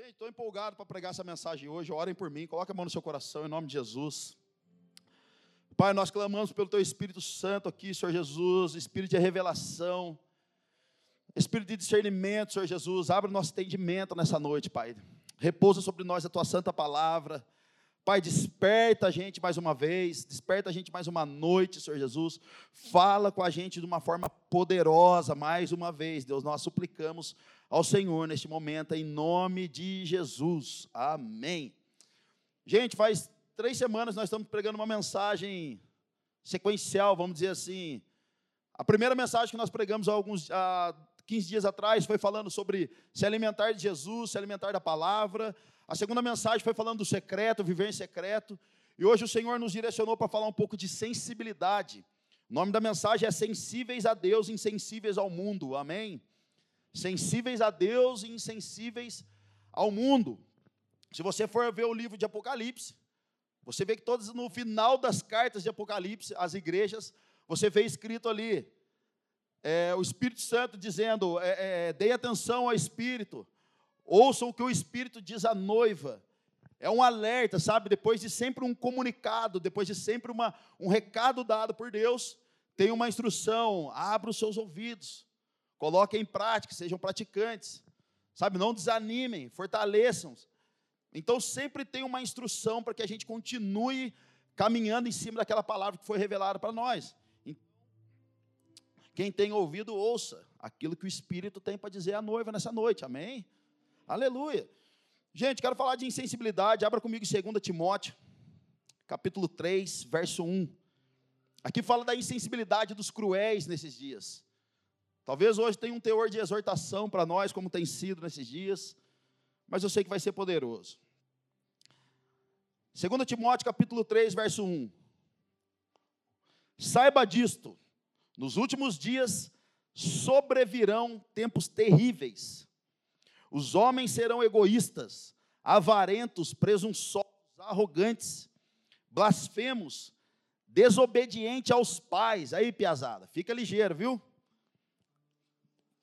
Gente, estou empolgado para pregar essa mensagem hoje. Orem por mim, coloque a mão no seu coração, em nome de Jesus. Pai, nós clamamos pelo Teu Espírito Santo aqui, Senhor Jesus, Espírito de revelação, Espírito de discernimento, Senhor Jesus. Abre o nosso entendimento nessa noite, Pai. Repousa sobre nós a Tua Santa Palavra. Pai, desperta a gente mais uma vez, desperta a gente mais uma noite, Senhor Jesus. Fala com a gente de uma forma poderosa, mais uma vez, Deus. Nós suplicamos ao Senhor neste momento, em nome de Jesus. Amém. Gente, faz três semanas nós estamos pregando uma mensagem sequencial, vamos dizer assim. A primeira mensagem que nós pregamos há alguns há 15 dias atrás foi falando sobre se alimentar de Jesus, se alimentar da palavra. A segunda mensagem foi falando do secreto, viver em secreto. E hoje o Senhor nos direcionou para falar um pouco de sensibilidade. O nome da mensagem é Sensíveis a Deus, Insensíveis ao Mundo. Amém? Sensíveis a Deus e insensíveis ao mundo. Se você for ver o livro de Apocalipse, você vê que todos no final das cartas de Apocalipse, as igrejas, você vê escrito ali é, o Espírito Santo dizendo: é, é, dê atenção ao Espírito, ouçam o que o Espírito diz à noiva. É um alerta, sabe? Depois de sempre um comunicado, depois de sempre uma, um recado dado por Deus, tem uma instrução: abra os seus ouvidos. Coloquem em prática, sejam praticantes. Sabe, não desanimem, fortaleçam. Então sempre tem uma instrução para que a gente continue caminhando em cima daquela palavra que foi revelada para nós. Quem tem ouvido, ouça aquilo que o Espírito tem para dizer à noiva nessa noite. Amém? Aleluia. Gente, quero falar de insensibilidade. Abra comigo em 2 Timóteo, capítulo 3, verso 1. Aqui fala da insensibilidade dos cruéis nesses dias. Talvez hoje tenha um teor de exortação para nós, como tem sido nesses dias, mas eu sei que vai ser poderoso. 2 Timóteo capítulo 3, verso 1. Saiba disto, nos últimos dias sobrevirão tempos terríveis. Os homens serão egoístas, avarentos, presunçosos, arrogantes, blasfemos, desobedientes aos pais. Aí, piazada, fica ligeiro, viu?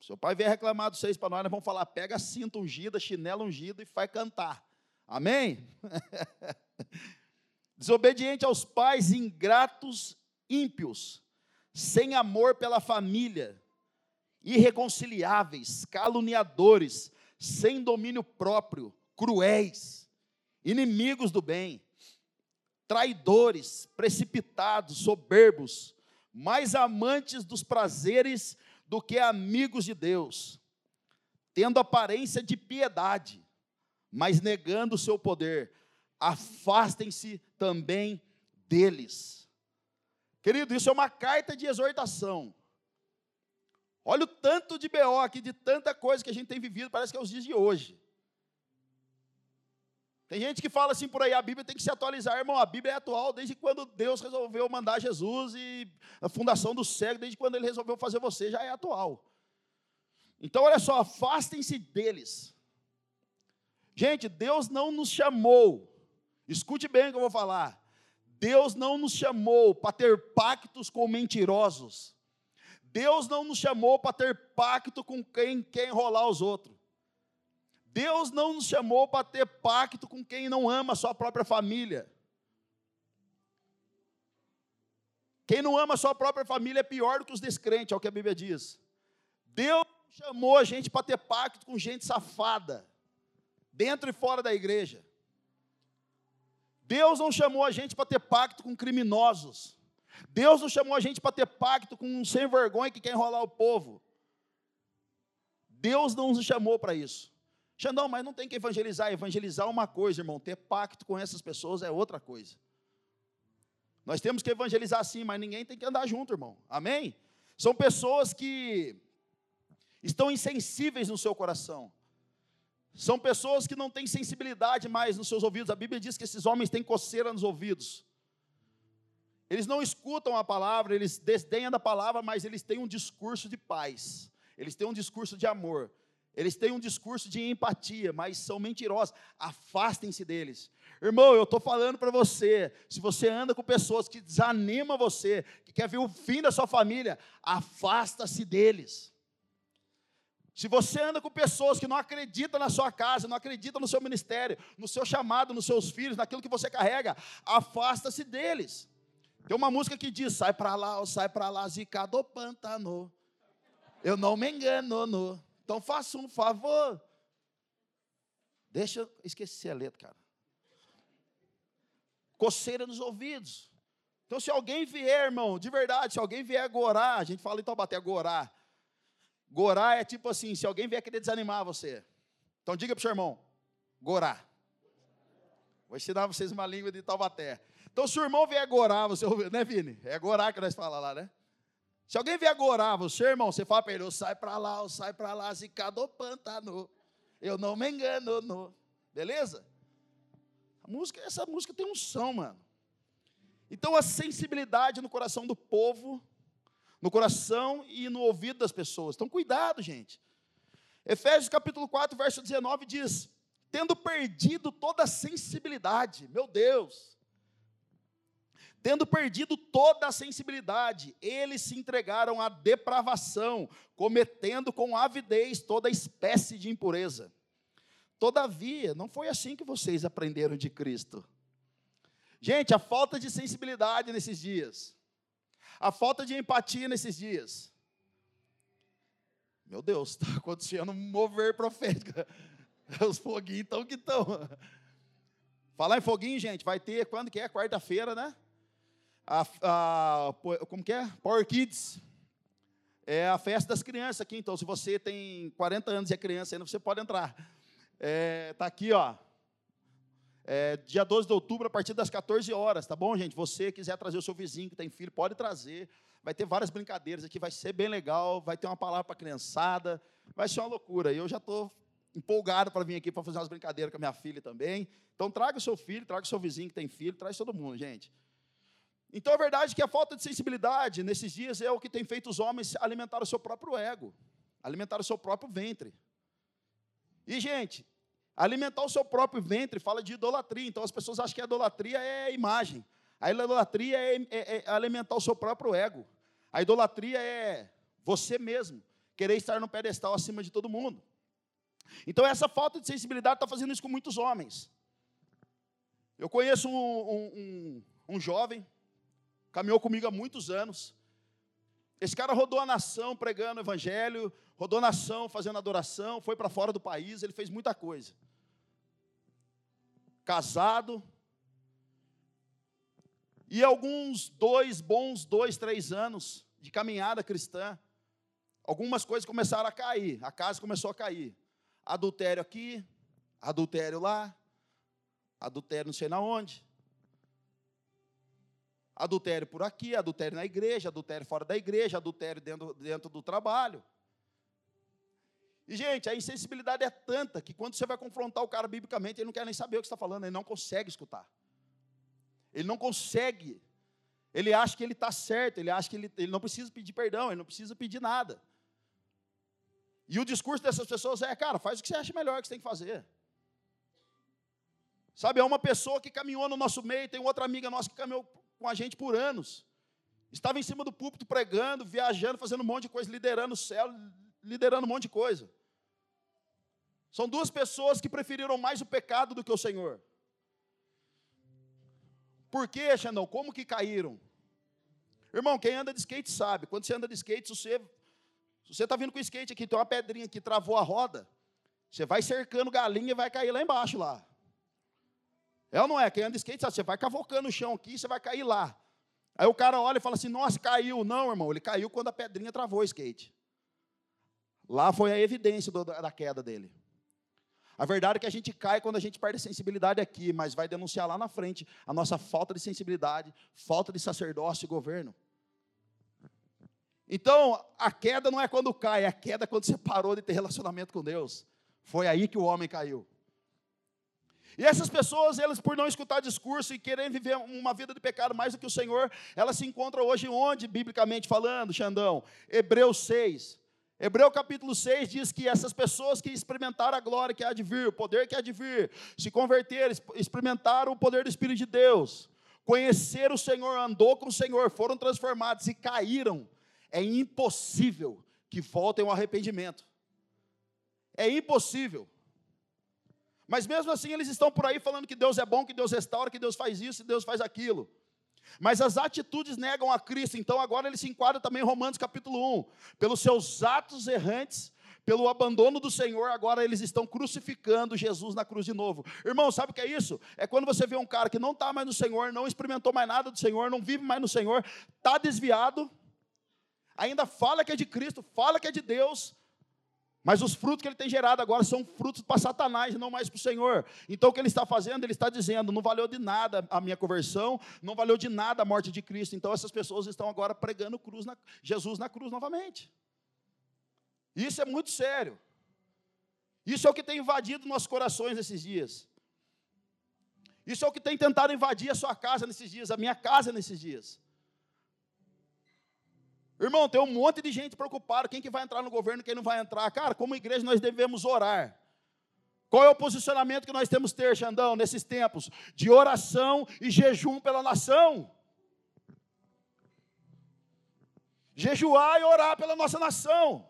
Seu pai vier reclamar dos seis para nós, nós vamos falar: pega a cinta ungida, chinelo ungido e faz cantar. Amém? Desobediente aos pais, ingratos, ímpios, sem amor pela família, irreconciliáveis, caluniadores, sem domínio próprio, cruéis, inimigos do bem, traidores, precipitados, soberbos, mais amantes dos prazeres do que amigos de Deus, tendo aparência de piedade, mas negando o seu poder. Afastem-se também deles. Querido, isso é uma carta de exortação. Olha o tanto de BO aqui, de tanta coisa que a gente tem vivido, parece que é os dias de hoje. Tem gente que fala assim por aí, a Bíblia tem que se atualizar, irmão. A Bíblia é atual desde quando Deus resolveu mandar Jesus e a fundação do cego, desde quando ele resolveu fazer você, já é atual. Então, olha só, afastem-se deles. Gente, Deus não nos chamou, escute bem o que eu vou falar. Deus não nos chamou para ter pactos com mentirosos. Deus não nos chamou para ter pacto com quem quer enrolar os outros. Deus não nos chamou para ter pacto com quem não ama a sua própria família. Quem não ama a sua própria família é pior do que os descrentes, é o que a Bíblia diz. Deus chamou a gente para ter pacto com gente safada, dentro e fora da igreja. Deus não chamou a gente para ter pacto com criminosos. Deus não chamou a gente para ter pacto com um sem vergonha que quer enrolar o povo. Deus não nos chamou para isso. Xandão, mas não tem que evangelizar. Evangelizar é uma coisa, irmão. Ter pacto com essas pessoas é outra coisa. Nós temos que evangelizar sim, mas ninguém tem que andar junto, irmão. Amém? São pessoas que estão insensíveis no seu coração. São pessoas que não têm sensibilidade mais nos seus ouvidos. A Bíblia diz que esses homens têm coceira nos ouvidos. Eles não escutam a palavra, eles desdenham da palavra, mas eles têm um discurso de paz. Eles têm um discurso de amor. Eles têm um discurso de empatia, mas são mentirosos. Afastem-se deles. Irmão, eu estou falando para você, se você anda com pessoas que desanimam você, que quer ver o fim da sua família, afasta-se deles. Se você anda com pessoas que não acreditam na sua casa, não acreditam no seu ministério, no seu chamado, nos seus filhos, naquilo que você carrega, afasta-se deles. Tem uma música que diz: sai para lá, sai para lá, zica do pântano. Eu não me engano, no. Então faça um favor. Deixa eu esquecer a letra, cara. Coceira nos ouvidos. Então, se alguém vier, irmão, de verdade, se alguém vier gorar, a gente fala em Taubaté, gorar. Gorá é tipo assim, se alguém vier querer desanimar você. Então diga para o seu irmão, gorá. Vou ensinar vocês uma língua de Taubaté. Então se o irmão vier gorar, você ouve, né Vini? É gorá que nós falamos lá, né? Se alguém vier gorar você, irmão, você fala para ele, sai para lá, sai para lá, zicado pantano. Eu não me engano, no. beleza? A música, essa música tem um som, mano. Então a sensibilidade no coração do povo no coração e no ouvido das pessoas. Então, cuidado, gente. Efésios capítulo 4, verso 19 diz: Tendo perdido toda a sensibilidade, meu Deus, tendo perdido toda a sensibilidade, eles se entregaram à depravação, cometendo com avidez toda espécie de impureza. Todavia, não foi assim que vocês aprenderam de Cristo. Gente, a falta de sensibilidade nesses dias a falta de empatia nesses dias. Meu Deus, está acontecendo um mover profético. Os foguinhos estão que estão. Falar em foguinho, gente, vai ter, quando que é? Quarta-feira, né? A, a, como que é? Power Kids. É a festa das crianças aqui, então se você tem 40 anos e é criança ainda, você pode entrar. É, tá aqui, ó. É, dia 12 de outubro, a partir das 14 horas, tá bom, gente? Você quiser trazer o seu vizinho que tem filho, pode trazer. Vai ter várias brincadeiras aqui, vai ser bem legal. Vai ter uma palavra para a criançada. Vai ser uma loucura. E eu já estou empolgado para vir aqui para fazer umas brincadeiras com a minha filha também. Então, traga o seu filho, traga o seu vizinho que tem filho, traz todo mundo, gente. Então, a verdade é que a falta de sensibilidade nesses dias é o que tem feito os homens alimentar o seu próprio ego, alimentar o seu próprio ventre. E, gente, Alimentar o seu próprio ventre fala de idolatria. Então as pessoas acham que a idolatria é imagem. A idolatria é, é, é alimentar o seu próprio ego. A idolatria é você mesmo querer estar no pedestal acima de todo mundo. Então essa falta de sensibilidade está fazendo isso com muitos homens. Eu conheço um, um, um, um jovem, caminhou comigo há muitos anos. Esse cara rodou a nação pregando o evangelho, rodou a nação fazendo adoração, foi para fora do país, ele fez muita coisa casado. E alguns dois bons, dois, três anos de caminhada cristã, algumas coisas começaram a cair, a casa começou a cair. Adultério aqui, adultério lá, adultério não sei na onde. Adultério por aqui, adultério na igreja, adultério fora da igreja, adultério dentro, dentro do trabalho. E, gente, a insensibilidade é tanta que quando você vai confrontar o cara biblicamente, ele não quer nem saber o que está falando, ele não consegue escutar. Ele não consegue. Ele acha que ele está certo, ele acha que ele, ele não precisa pedir perdão, ele não precisa pedir nada. E o discurso dessas pessoas é, cara, faz o que você acha melhor que você tem que fazer. Sabe, é uma pessoa que caminhou no nosso meio, tem outra amiga nossa que caminhou com a gente por anos. Estava em cima do púlpito pregando, viajando, fazendo um monte de coisa, liderando o céu, liderando um monte de coisa. São duas pessoas que preferiram mais o pecado do que o Senhor. Por quê, Xandão? Como que caíram? Irmão, quem anda de skate sabe. Quando você anda de skate, se você você está vindo com skate aqui, tem uma pedrinha que travou a roda, você vai cercando galinha e vai cair lá embaixo lá. É ou não é? Quem anda de skate sabe, você vai cavocando o chão aqui você vai cair lá. Aí o cara olha e fala assim: Nossa, caiu. Não, irmão, ele caiu quando a pedrinha travou o skate. Lá foi a evidência do, da queda dele. A verdade é que a gente cai quando a gente perde a sensibilidade aqui, mas vai denunciar lá na frente a nossa falta de sensibilidade, falta de sacerdócio e governo. Então, a queda não é quando cai, é a queda quando você parou de ter relacionamento com Deus. Foi aí que o homem caiu. E essas pessoas, elas por não escutar discurso e querer viver uma vida de pecado mais do que o Senhor, elas se encontram hoje onde, biblicamente falando, Xandão? Hebreus 6. Hebreu capítulo 6 diz que essas pessoas que experimentaram a glória que há de vir, o poder que há de vir, se converteram, experimentaram o poder do Espírito de Deus, conheceram o Senhor, andou com o Senhor, foram transformados e caíram, é impossível que voltem ao arrependimento. É impossível. Mas mesmo assim eles estão por aí falando que Deus é bom, que Deus restaura, que Deus faz isso, que Deus faz aquilo. Mas as atitudes negam a Cristo, então agora ele se enquadra também em Romanos capítulo 1. Pelos seus atos errantes, pelo abandono do Senhor, agora eles estão crucificando Jesus na cruz de novo. Irmão, sabe o que é isso? É quando você vê um cara que não está mais no Senhor, não experimentou mais nada do Senhor, não vive mais no Senhor, está desviado, ainda fala que é de Cristo, fala que é de Deus, mas os frutos que ele tem gerado agora são frutos para Satanás, não mais para o Senhor. Então o que ele está fazendo? Ele está dizendo: não valeu de nada a minha conversão, não valeu de nada a morte de Cristo. Então essas pessoas estão agora pregando cruz na, Jesus na cruz novamente. Isso é muito sério. Isso é o que tem invadido nossos corações nesses dias. Isso é o que tem tentado invadir a sua casa nesses dias, a minha casa nesses dias. Irmão, tem um monte de gente preocupada, quem que vai entrar no governo, quem não vai entrar. Cara, como igreja nós devemos orar. Qual é o posicionamento que nós temos que ter, Xandão, nesses tempos de oração e jejum pela nação? Jejuar e orar pela nossa nação.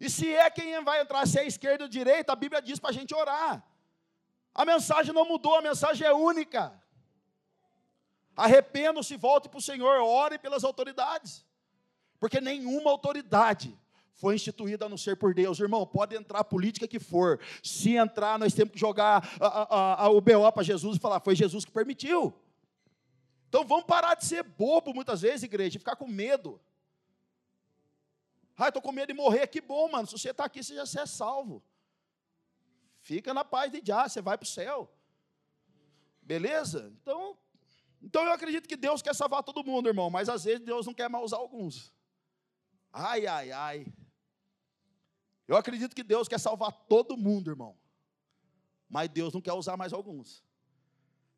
E se é quem vai entrar, se é esquerda ou direita, a Bíblia diz para a gente orar. A mensagem não mudou, a mensagem é única. Arrependam-se, volte para o Senhor, ore pelas autoridades. Porque nenhuma autoridade foi instituída a não ser por Deus. Irmão, pode entrar a política que for. Se entrar, nós temos que jogar a, a, a, o BO para Jesus e falar: foi Jesus que permitiu. Então vamos parar de ser bobo muitas vezes, igreja, e ficar com medo. Ah, estou com medo de morrer. Que bom, mano. Se você está aqui, você já é salvo. Fica na paz de já, você vai para o céu. Beleza? Então, então eu acredito que Deus quer salvar todo mundo, irmão, mas às vezes Deus não quer mais usar alguns. Ai, ai, ai. Eu acredito que Deus quer salvar todo mundo, irmão. Mas Deus não quer usar mais alguns.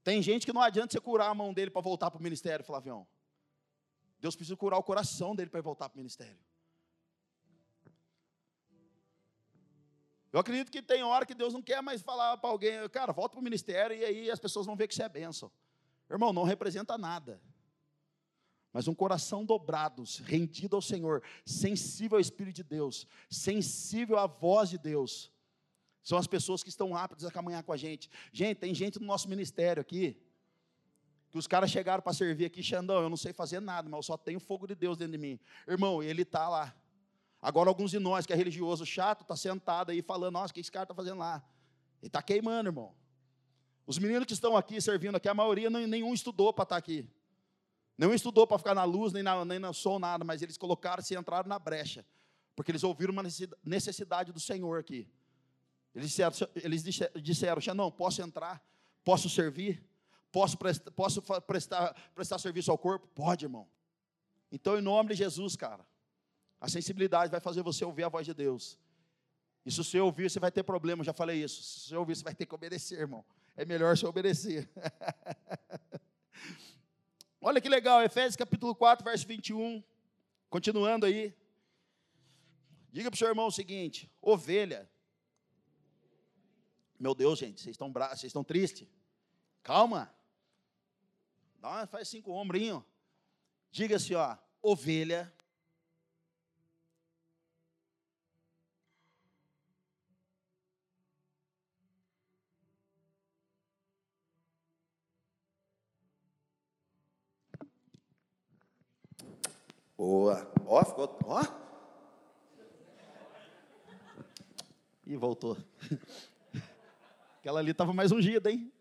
Tem gente que não adianta você curar a mão dele para voltar para o ministério, Flavião. Deus precisa curar o coração dele para voltar para o ministério. Eu acredito que tem hora que Deus não quer mais falar para alguém, cara, volta para o ministério e aí as pessoas vão ver que você é bênção. Irmão, não representa nada. Mas um coração dobrado, rendido ao Senhor, sensível ao Espírito de Deus, sensível à voz de Deus, são as pessoas que estão aptas a caminhar com a gente. Gente, tem gente no nosso ministério aqui, que os caras chegaram para servir aqui, Xandão, eu não sei fazer nada, mas eu só tenho fogo de Deus dentro de mim. Irmão, ele está lá. Agora, alguns de nós que é religioso chato, está sentado aí falando, nossa, o que esse cara está fazendo lá? Ele está queimando, irmão. Os meninos que estão aqui servindo aqui, a maioria nenhum estudou para estar tá aqui. Nenhum estudou para ficar na luz, nem na, nem na som, nada, mas eles colocaram-se e entraram na brecha. Porque eles ouviram uma necessidade do Senhor aqui. Eles disseram, eles disseram não, posso entrar? Posso servir? Posso, prestar, posso prestar, prestar serviço ao corpo? Pode, irmão. Então, em nome de Jesus, cara, a sensibilidade vai fazer você ouvir a voz de Deus. E se você ouvir, você vai ter problema, já falei isso. Se você ouvir, você vai ter que obedecer, irmão. É melhor você obedecer. Olha que legal, Efésios capítulo 4, verso 21. Continuando aí. Diga para o seu irmão o seguinte: ovelha. Meu Deus, gente, vocês estão, bra... vocês estão tristes? Calma. Dá uma, faz cinco ombrinhos. Diga assim, ó, ovelha Boa. Ó, ficou. Ó. E voltou. Aquela ali estava mais ungida, hein?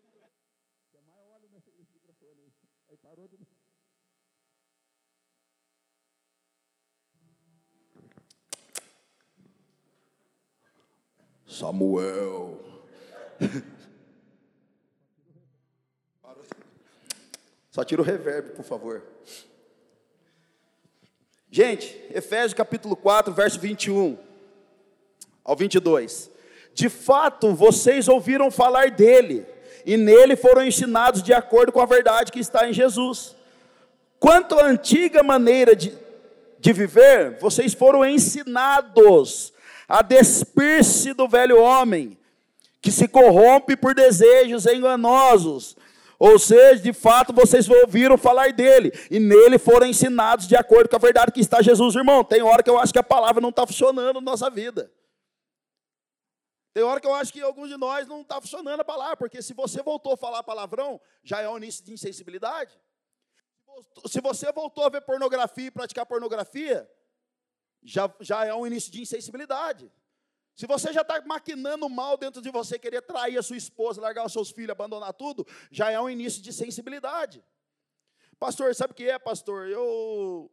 Samuel. Só tira o reverb, por favor. Gente, Efésios capítulo 4, verso 21 ao 22. De fato, vocês ouviram falar dele, e nele foram ensinados de acordo com a verdade que está em Jesus. Quanto à antiga maneira de, de viver, vocês foram ensinados a despir-se do velho homem, que se corrompe por desejos enganosos ou seja, de fato vocês ouviram falar dele, e nele foram ensinados de acordo com a verdade que está Jesus, irmão. Tem hora que eu acho que a palavra não está funcionando na nossa vida. Tem hora que eu acho que alguns de nós não está funcionando a palavra, porque se você voltou a falar palavrão, já é um início de insensibilidade. Se você voltou a ver pornografia e praticar pornografia, já, já é um início de insensibilidade. Se você já está maquinando mal dentro de você, querer trair a sua esposa, largar os seus filhos, abandonar tudo, já é um início de sensibilidade. Pastor, sabe o que é, pastor? Eu.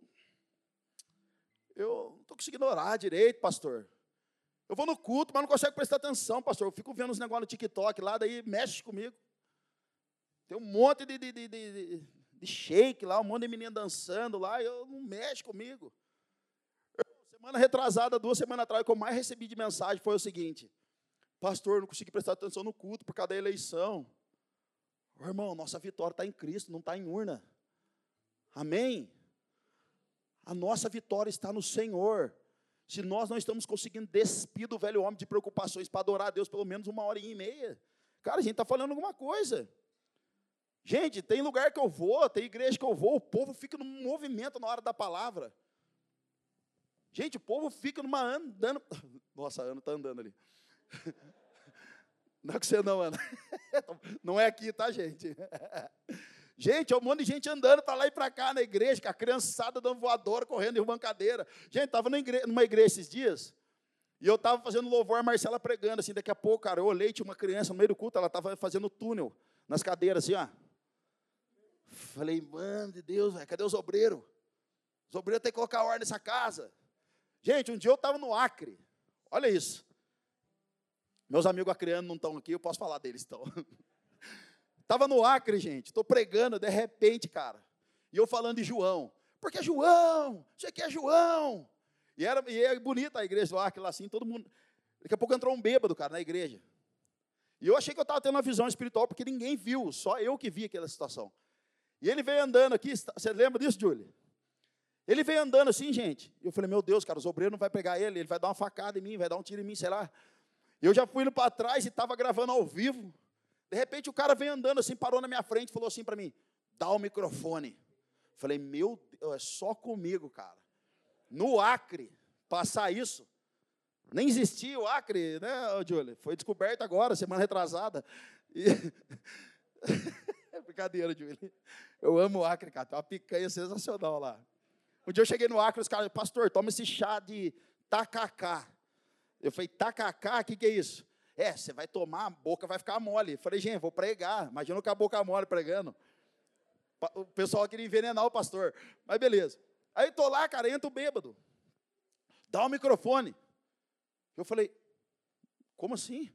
Eu não estou conseguindo orar direito, pastor. Eu vou no culto, mas não consigo prestar atenção, pastor. Eu fico vendo os negócios no TikTok lá, daí mexe comigo. Tem um monte de, de, de, de, de shake lá, um monte de menina dançando lá, eu não mexe comigo. Semana retrasada, duas semanas atrás, o que eu mais recebi de mensagem foi o seguinte: Pastor, não consegui prestar atenção no culto por causa da eleição. Irmão, nossa vitória está em Cristo, não está em urna. Amém? A nossa vitória está no Senhor. Se nós não estamos conseguindo despir do velho homem de preocupações para adorar a Deus pelo menos uma hora e meia, cara, a gente está falando alguma coisa. Gente, tem lugar que eu vou, tem igreja que eu vou, o povo fica num movimento na hora da palavra. Gente, o povo fica numa andando. Nossa, a Ana está andando ali. Não é que você não, Ana. Não é aqui, tá, gente? Gente, é um monte de gente andando para lá e para cá na igreja, com a criançada dando voadora, correndo, derrubando cadeira. Gente, estava numa igreja esses dias, e eu estava fazendo louvor, a Marcela pregando, assim, daqui a pouco, cara, eu olhei, tinha uma criança no meio do culto, ela estava fazendo túnel nas cadeiras, assim, ó. Falei, mano de Deus, véio, cadê os obreiros? Os obreiros têm que colocar ordem nessa casa. Gente, um dia eu estava no Acre, olha isso. Meus amigos acreanos não estão aqui, eu posso falar deles, então. Estava no Acre, gente, estou pregando, de repente, cara, e eu falando de João, porque João, você quer João? E, era, e é bonita a igreja do Acre lá assim, todo mundo. Daqui a pouco entrou um bêbado, cara, na igreja. E eu achei que eu estava tendo uma visão espiritual, porque ninguém viu, só eu que vi aquela situação. E ele veio andando aqui, você lembra disso, Júlio? Ele veio andando assim, gente. Eu falei, meu Deus, cara, os obreiros não vai pegar ele, ele vai dar uma facada em mim, vai dar um tiro em mim, sei lá. Eu já fui indo para trás e estava gravando ao vivo. De repente o cara veio andando assim, parou na minha frente e falou assim para mim: dá o microfone. Falei, meu Deus, é só comigo, cara. No Acre, passar isso. Nem existia o Acre, né, Júlio? Foi descoberto agora, semana retrasada. E... Brincadeira, Júlio. Eu amo o Acre, cara. Tem uma picanha sensacional lá. Um dia eu cheguei no Acre, os caras, pastor, toma esse chá de tacacá. Eu falei, tacacá, o que, que é isso? É, você vai tomar, a boca vai ficar mole. Falei, gente, vou pregar. Imagina com a boca mole pregando. O pessoal queria envenenar o pastor. Mas beleza. Aí estou lá, cara, entra o bêbado. Dá o microfone. Eu falei, como assim?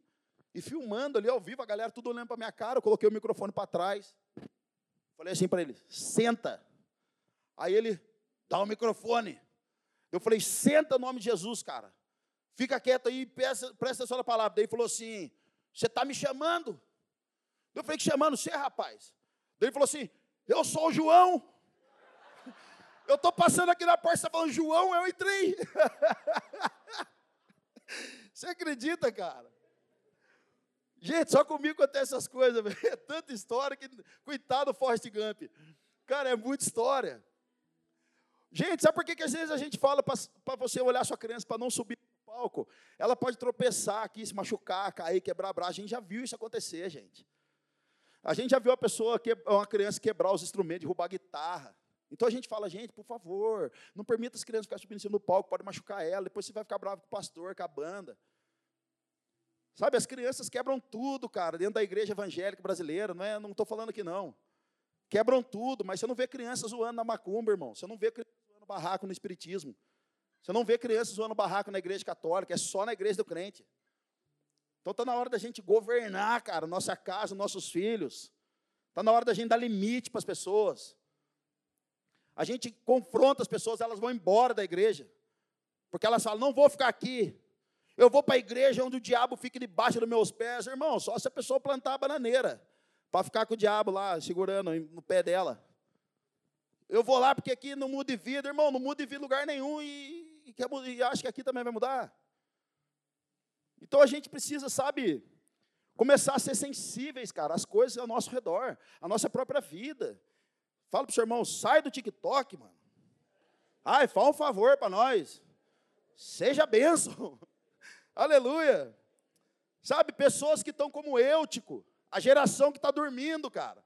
E filmando ali ao vivo, a galera tudo olhando para minha cara, eu coloquei o microfone para trás. Falei assim para ele, senta. Aí ele, dá o microfone. Eu falei, senta no nome de Jesus, cara. Fica quieto aí, presta, presta atenção na palavra. Daí ele falou assim: Você está me chamando? Eu falei: Que chamando você, rapaz? Daí ele falou assim: Eu sou o João. Eu estou passando aqui na porta, está falando João, eu entrei. Você acredita, cara? Gente, só comigo acontece essas coisas, é tanta história que, coitado do Forrest Gump. Cara, é muita história. Gente, sabe por que, que às vezes a gente fala para você olhar sua criança para não subir palco, ela pode tropeçar aqui, se machucar, cair, quebrar a braço. A gente já viu isso acontecer, gente. A gente já viu a pessoa, uma criança quebrar os instrumentos, derrubar a guitarra. Então a gente fala, gente, por favor, não permita as crianças ficarem subindo em cima do palco, pode machucar ela, depois você vai ficar bravo com o pastor, com a banda. Sabe, as crianças quebram tudo, cara, dentro da igreja evangélica brasileira, não é, não estou falando aqui não. Quebram tudo, mas você não vê crianças zoando na macumba, irmão. Você não vê crianças zoando barraco no espiritismo. Você não vê crianças zoando barraco na igreja católica, é só na igreja do crente. Então está na hora da gente governar, cara, nossa casa, nossos filhos. Está na hora da gente dar limite para as pessoas. A gente confronta as pessoas, elas vão embora da igreja. Porque elas falam, não vou ficar aqui. Eu vou para a igreja onde o diabo fica debaixo dos meus pés. Irmão, só se a pessoa plantar a bananeira. Para ficar com o diabo lá, segurando no pé dela. Eu vou lá porque aqui não muda de vida, irmão, não muda de vida lugar nenhum. E, e, quer, e acha que aqui também vai mudar. Então a gente precisa, sabe, começar a ser sensíveis, cara, às coisas ao nosso redor, à nossa própria vida. Fala para o seu irmão, sai do TikTok, mano. Ai, fala um favor para nós. Seja benção. Aleluia. Sabe, pessoas que estão como Eutico, a geração que está dormindo, cara.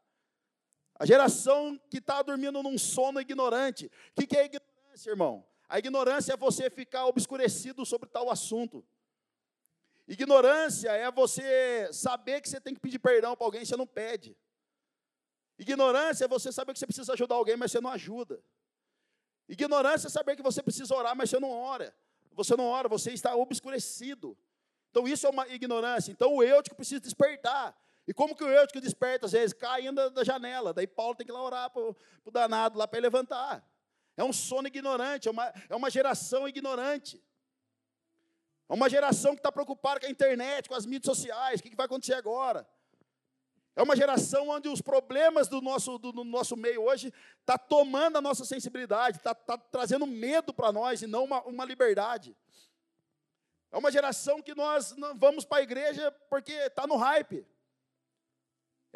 A geração que está dormindo num sono ignorante. O que, que é ignorância, irmão? A ignorância é você ficar obscurecido sobre tal assunto. Ignorância é você saber que você tem que pedir perdão para alguém e você não pede. Ignorância é você saber que você precisa ajudar alguém, mas você não ajuda. Ignorância é saber que você precisa orar, mas você não ora. Você não ora, você está obscurecido. Então isso é uma ignorância. Então o eutico precisa despertar. E como que o eutico desperta? Às vezes cai ainda da janela. Daí Paulo tem que ir lá orar para o danado lá para ele levantar. É um sono ignorante, é uma, é uma geração ignorante. É uma geração que está preocupada com a internet, com as mídias sociais, o que, que vai acontecer agora? É uma geração onde os problemas do nosso, do, do nosso meio hoje está tomando a nossa sensibilidade, está tá trazendo medo para nós e não uma, uma liberdade. É uma geração que nós não vamos para a igreja porque está no hype.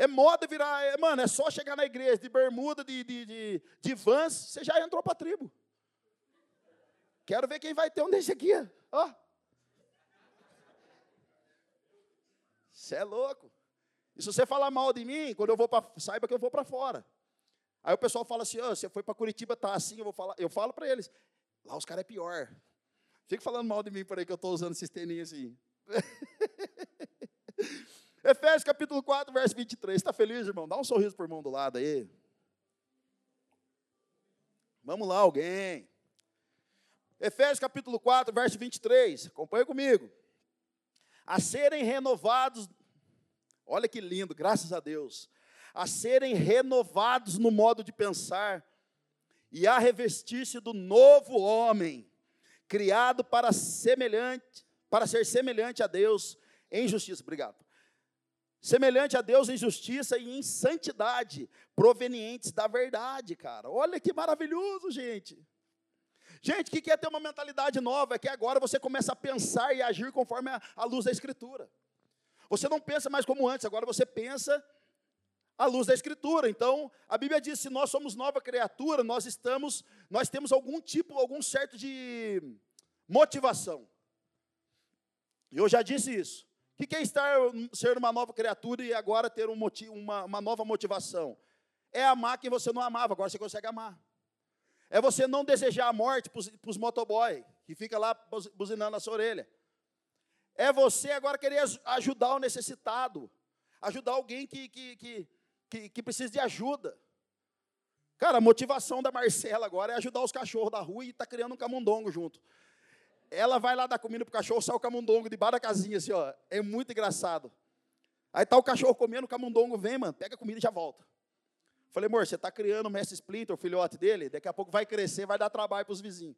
É moda virar, é, mano, é só chegar na igreja de bermuda, de, de, de, de vans, você já entrou para a tribo. Quero ver quem vai ter um desse aqui. Ó. Você é louco. E se você falar mal de mim, quando eu vou para, saiba que eu vou para fora. Aí o pessoal fala assim, oh, você foi para Curitiba, tá assim, eu vou falar, eu falo para eles, lá os caras é pior. Fica falando mal de mim por aí que eu estou usando esses teninhos assim. Efésios capítulo 4, verso 23. Está feliz, irmão? Dá um sorriso para o irmão do lado aí. Vamos lá, alguém. Efésios capítulo 4, verso 23. Acompanha comigo. A serem renovados, olha que lindo, graças a Deus. A serem renovados no modo de pensar e a revestir-se do novo homem, criado para semelhante, para ser semelhante a Deus em justiça. Obrigado semelhante a Deus em justiça e em santidade, provenientes da verdade, cara. Olha que maravilhoso, gente. Gente, que é ter uma mentalidade nova? É que agora você começa a pensar e agir conforme a, a luz da Escritura. Você não pensa mais como antes, agora você pensa à luz da Escritura. Então, a Bíblia diz: se nós somos nova criatura, nós estamos, nós temos algum tipo, algum certo de motivação. E eu já disse isso. Que é estar, ser uma nova criatura e agora ter um motivo, uma, uma nova motivação? É amar quem você não amava, agora você consegue amar. É você não desejar a morte para os motoboy, que fica lá buzinando a sua orelha. É você agora querer ajudar o necessitado, ajudar alguém que, que, que, que, que precisa de ajuda. Cara, a motivação da Marcela agora é ajudar os cachorros da rua e está criando um camundongo junto ela vai lá dar comida pro cachorro, sai o camundongo debaixo da casinha, assim, ó. É muito engraçado. Aí tá o cachorro comendo, o camundongo vem, mano, pega a comida e já volta. Falei, amor, você está criando o Mestre Splinter, o filhote dele, daqui a pouco vai crescer, vai dar trabalho para os vizinhos.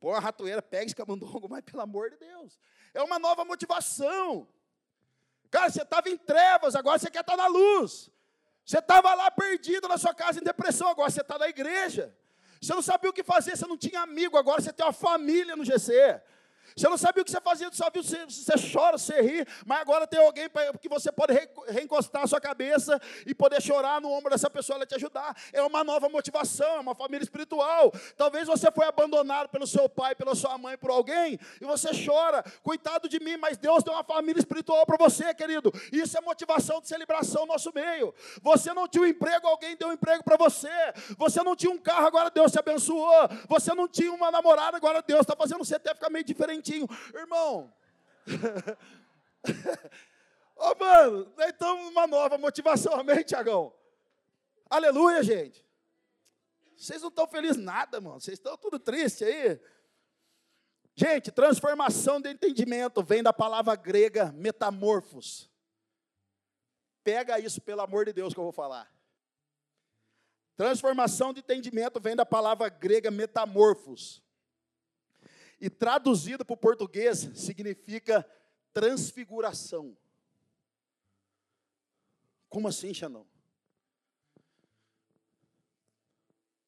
Põe a ratoeira, pega esse camundongo, mas pelo amor de Deus. É uma nova motivação. Cara, você estava em trevas, agora você quer estar tá na luz. Você estava lá perdido na sua casa em depressão, agora você está na igreja. Você não sabia o que fazer, você não tinha amigo, agora você tem uma família no GC. Você não sabia o que você fazia, você, sabia, você, você chora, você ri, mas agora tem alguém pra, que você pode re, reencostar a sua cabeça e poder chorar no ombro dessa pessoa, ela te ajudar. É uma nova motivação, é uma família espiritual. Talvez você foi abandonado pelo seu pai, pela sua mãe, por alguém, e você chora, coitado de mim, mas Deus deu uma família espiritual para você, querido. Isso é motivação de celebração no nosso meio. Você não tinha um emprego, alguém deu um emprego para você. Você não tinha um carro, agora Deus te abençoou. Você não tinha uma namorada, agora Deus está fazendo você até ficar meio diferente Irmão. Ô, oh, mano, então uma nova motivação, amém, Tiagão? Aleluia, gente. Vocês não estão felizes nada, mano. Vocês estão tudo triste aí. Gente, transformação de entendimento vem da palavra grega metamorfos. Pega isso, pelo amor de Deus, que eu vou falar. Transformação de entendimento vem da palavra grega metamorfos. E traduzido para o português significa transfiguração. Como assim, Xanão?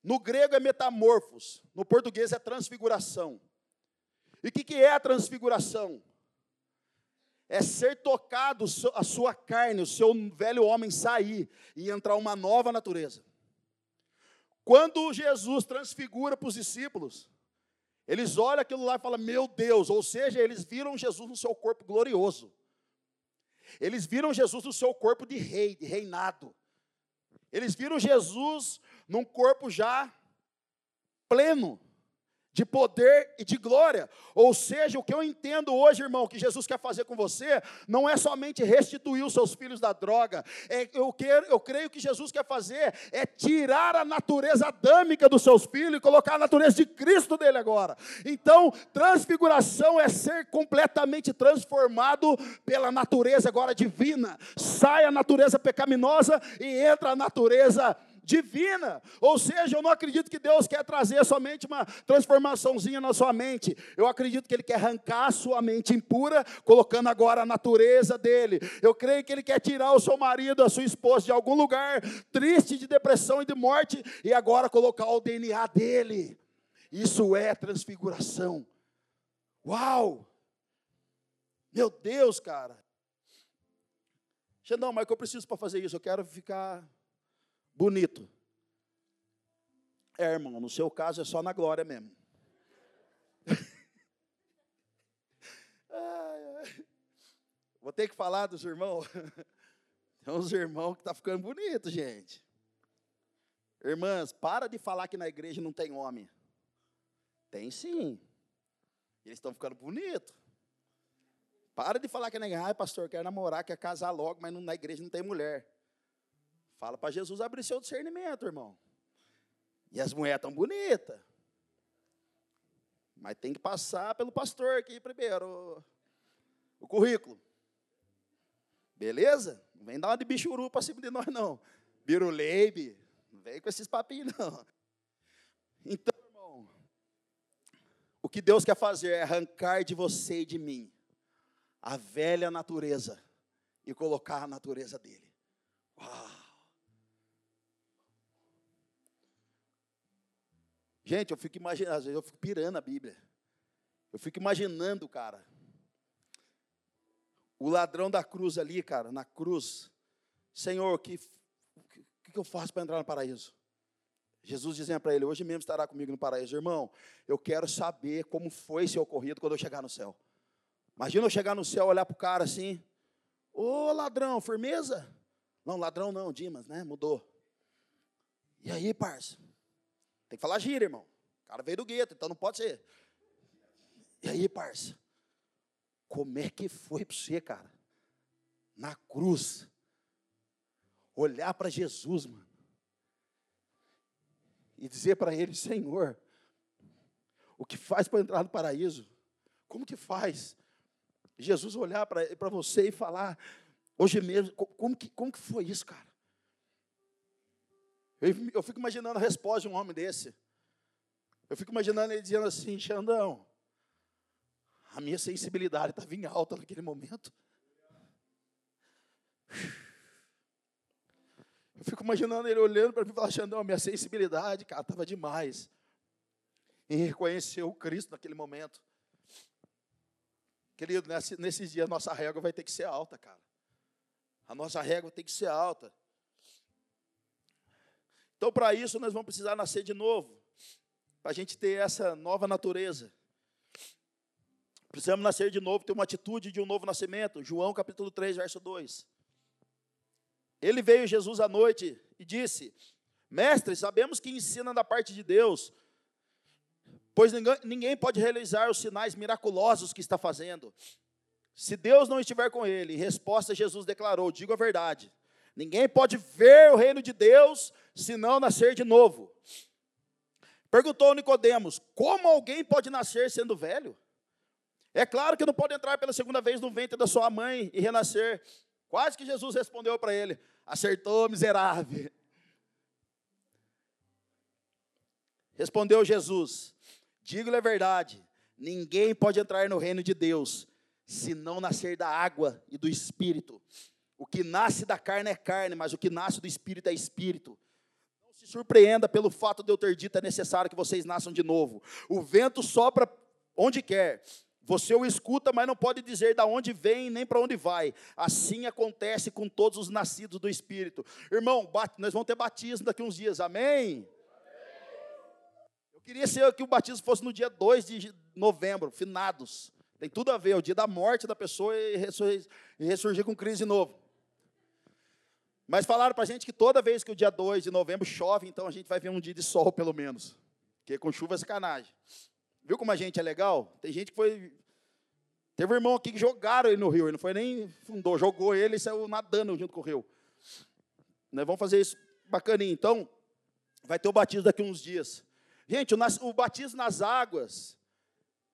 No grego é metamorfos, no português é transfiguração. E o que, que é a transfiguração? É ser tocado a sua carne, o seu velho homem sair e entrar uma nova natureza. Quando Jesus transfigura para os discípulos, eles olham aquilo lá e falam, meu Deus, ou seja, eles viram Jesus no seu corpo glorioso. Eles viram Jesus no seu corpo de rei, de reinado. Eles viram Jesus num corpo já pleno de poder e de glória. Ou seja, o que eu entendo hoje, irmão, que Jesus quer fazer com você, não é somente restituir os seus filhos da droga. É, eu, quero, eu creio que Jesus quer fazer é tirar a natureza adâmica dos seus filhos e colocar a natureza de Cristo dele agora. Então, transfiguração é ser completamente transformado pela natureza agora divina. Sai a natureza pecaminosa e entra a natureza. Ou seja, eu não acredito que Deus quer trazer somente uma transformaçãozinha na sua mente. Eu acredito que Ele quer arrancar a sua mente impura, colocando agora a natureza dele. Eu creio que Ele quer tirar o seu marido, a sua esposa de algum lugar triste, de depressão e de morte, e agora colocar o DNA dele. Isso é transfiguração. Uau! Meu Deus, cara. Xandão, mas que eu preciso para fazer isso? Eu quero ficar bonito. É, irmão, no seu caso é só na glória mesmo. Vou ter que falar dos irmãos. Tem uns irmãos que tá ficando bonitos, gente. Irmãs, para de falar que na igreja não tem homem. Tem sim. Eles estão ficando bonitos. Para de falar que na igreja, ai pastor, quer namorar, quer casar logo, mas na igreja não tem mulher. Fala para Jesus abrir seu discernimento, irmão. E as mulheres tão bonitas. Mas tem que passar pelo pastor aqui primeiro. O, o currículo. Beleza? Não vem dar uma de bichuru para cima de nós, não. Biruleibe. Não vem com esses papinhos, não. Então, irmão, o que Deus quer fazer é arrancar de você e de mim a velha natureza e colocar a natureza dele. Uau! Gente, eu fico imaginando, às vezes eu fico pirando a Bíblia. Eu fico imaginando, cara. O ladrão da cruz ali, cara, na cruz. Senhor, o que, que, que eu faço para entrar no paraíso? Jesus dizendo para ele: Hoje mesmo estará comigo no paraíso. Irmão, eu quero saber como foi esse ocorrido quando eu chegar no céu. Imagina eu chegar no céu, olhar para o cara assim: Ô ladrão, firmeza? Não, ladrão não, Dimas, né? Mudou. E aí, parça? Tem que falar gira, irmão. O cara veio do gueto, então não pode ser. E aí, parça? Como é que foi para você, cara? Na cruz. Olhar para Jesus, mano. E dizer para ele, Senhor, o que faz para entrar no paraíso? Como que faz? Jesus olhar para você e falar, hoje mesmo, como que, como que foi isso, cara? Eu, eu fico imaginando a resposta de um homem desse. Eu fico imaginando ele dizendo assim, Xandão, a minha sensibilidade estava em alta naquele momento. Eu fico imaginando ele olhando para mim e falando, Xandão, minha sensibilidade, cara, estava demais. Em reconhecer o Cristo naquele momento. Querido, nesse, nesses dias a nossa régua vai ter que ser alta, cara. A nossa régua tem que ser alta. Então, para isso, nós vamos precisar nascer de novo, para a gente ter essa nova natureza. Precisamos nascer de novo, ter uma atitude de um novo nascimento. João capítulo 3, verso 2. Ele veio, Jesus, à noite e disse: Mestre, sabemos que ensina da parte de Deus, pois ninguém pode realizar os sinais miraculosos que está fazendo. Se Deus não estiver com ele, resposta, Jesus declarou: Digo a verdade. Ninguém pode ver o reino de Deus se não nascer de novo. Perguntou Nicodemos: Como alguém pode nascer sendo velho? É claro que não pode entrar pela segunda vez no ventre da sua mãe e renascer. Quase que Jesus respondeu para ele: Acertou, miserável. Respondeu Jesus: Digo-lhe a verdade, ninguém pode entrar no reino de Deus se não nascer da água e do espírito. O que nasce da carne é carne, mas o que nasce do espírito é espírito. Se surpreenda pelo fato de eu ter dito é necessário que vocês nasçam de novo. O vento sopra onde quer. Você o escuta, mas não pode dizer de onde vem nem para onde vai. Assim acontece com todos os nascidos do Espírito. Irmão, nós vamos ter batismo daqui uns dias, amém? Eu queria ser que o batismo fosse no dia 2 de novembro, finados. Tem tudo a ver, é o dia da morte da pessoa e e ressurgir com crise de novo. Mas falaram para a gente que toda vez que o dia 2 de novembro chove, então a gente vai ver um dia de sol, pelo menos. Porque com chuva é sacanagem. Viu como a gente é legal? Tem gente que foi. Teve um irmão aqui que jogaram ele no rio, ele não foi nem fundou, jogou ele e saiu nadando junto com o rio. Nós vamos fazer isso bacaninho. Então, vai ter o batismo daqui uns dias. Gente, o, o batismo nas águas,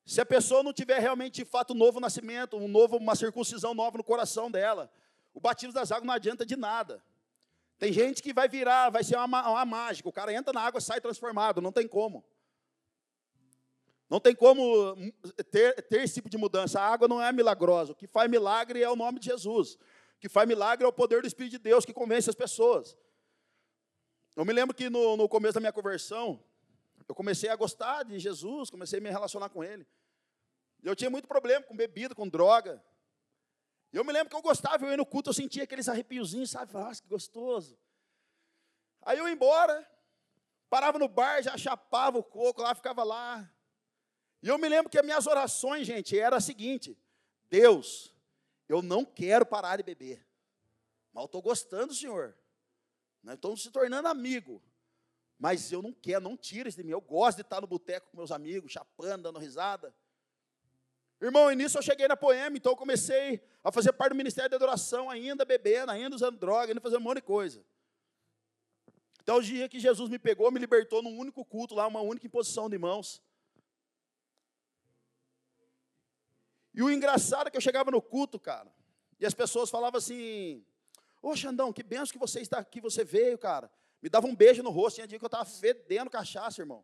se a pessoa não tiver realmente de fato um novo nascimento, um novo, uma circuncisão nova no coração dela, o batismo das águas não adianta de nada. Tem gente que vai virar, vai ser uma, uma mágica. O cara entra na água, sai transformado. Não tem como. Não tem como hum, ter, ter esse tipo de mudança. A água não é milagrosa. O que faz milagre é o nome de Jesus. O que faz milagre é o poder do Espírito de Deus que convence as pessoas. Eu me lembro que no, no começo da minha conversão, eu comecei a gostar de Jesus, comecei a me relacionar com Ele. Eu tinha muito problema com bebida, com droga. Eu me lembro que eu gostava, eu ia no culto, eu sentia aqueles arrepiozinhos, sabe? Nossa, que gostoso. Aí eu ia embora, parava no bar, já chapava o coco lá, ficava lá. E eu me lembro que as minhas orações, gente, era a seguinte: Deus, eu não quero parar de beber. Mas eu estou gostando, Senhor. Nós estamos se tornando amigo. Mas eu não quero, não tira isso de mim. Eu gosto de estar no boteco com meus amigos, chapando, dando risada. Irmão, início eu cheguei na Poema, então eu comecei a fazer parte do ministério de adoração, ainda bebendo, ainda usando droga, ainda fazendo um monte de coisa. Então, o dia que Jesus me pegou, me libertou num único culto lá, uma única imposição de mãos. E o engraçado é que eu chegava no culto, cara, e as pessoas falavam assim: Ô Xandão, que benção que você está aqui, você veio, cara. Me dava um beijo no rosto, tinha dia que eu estava fedendo cachaça, irmão.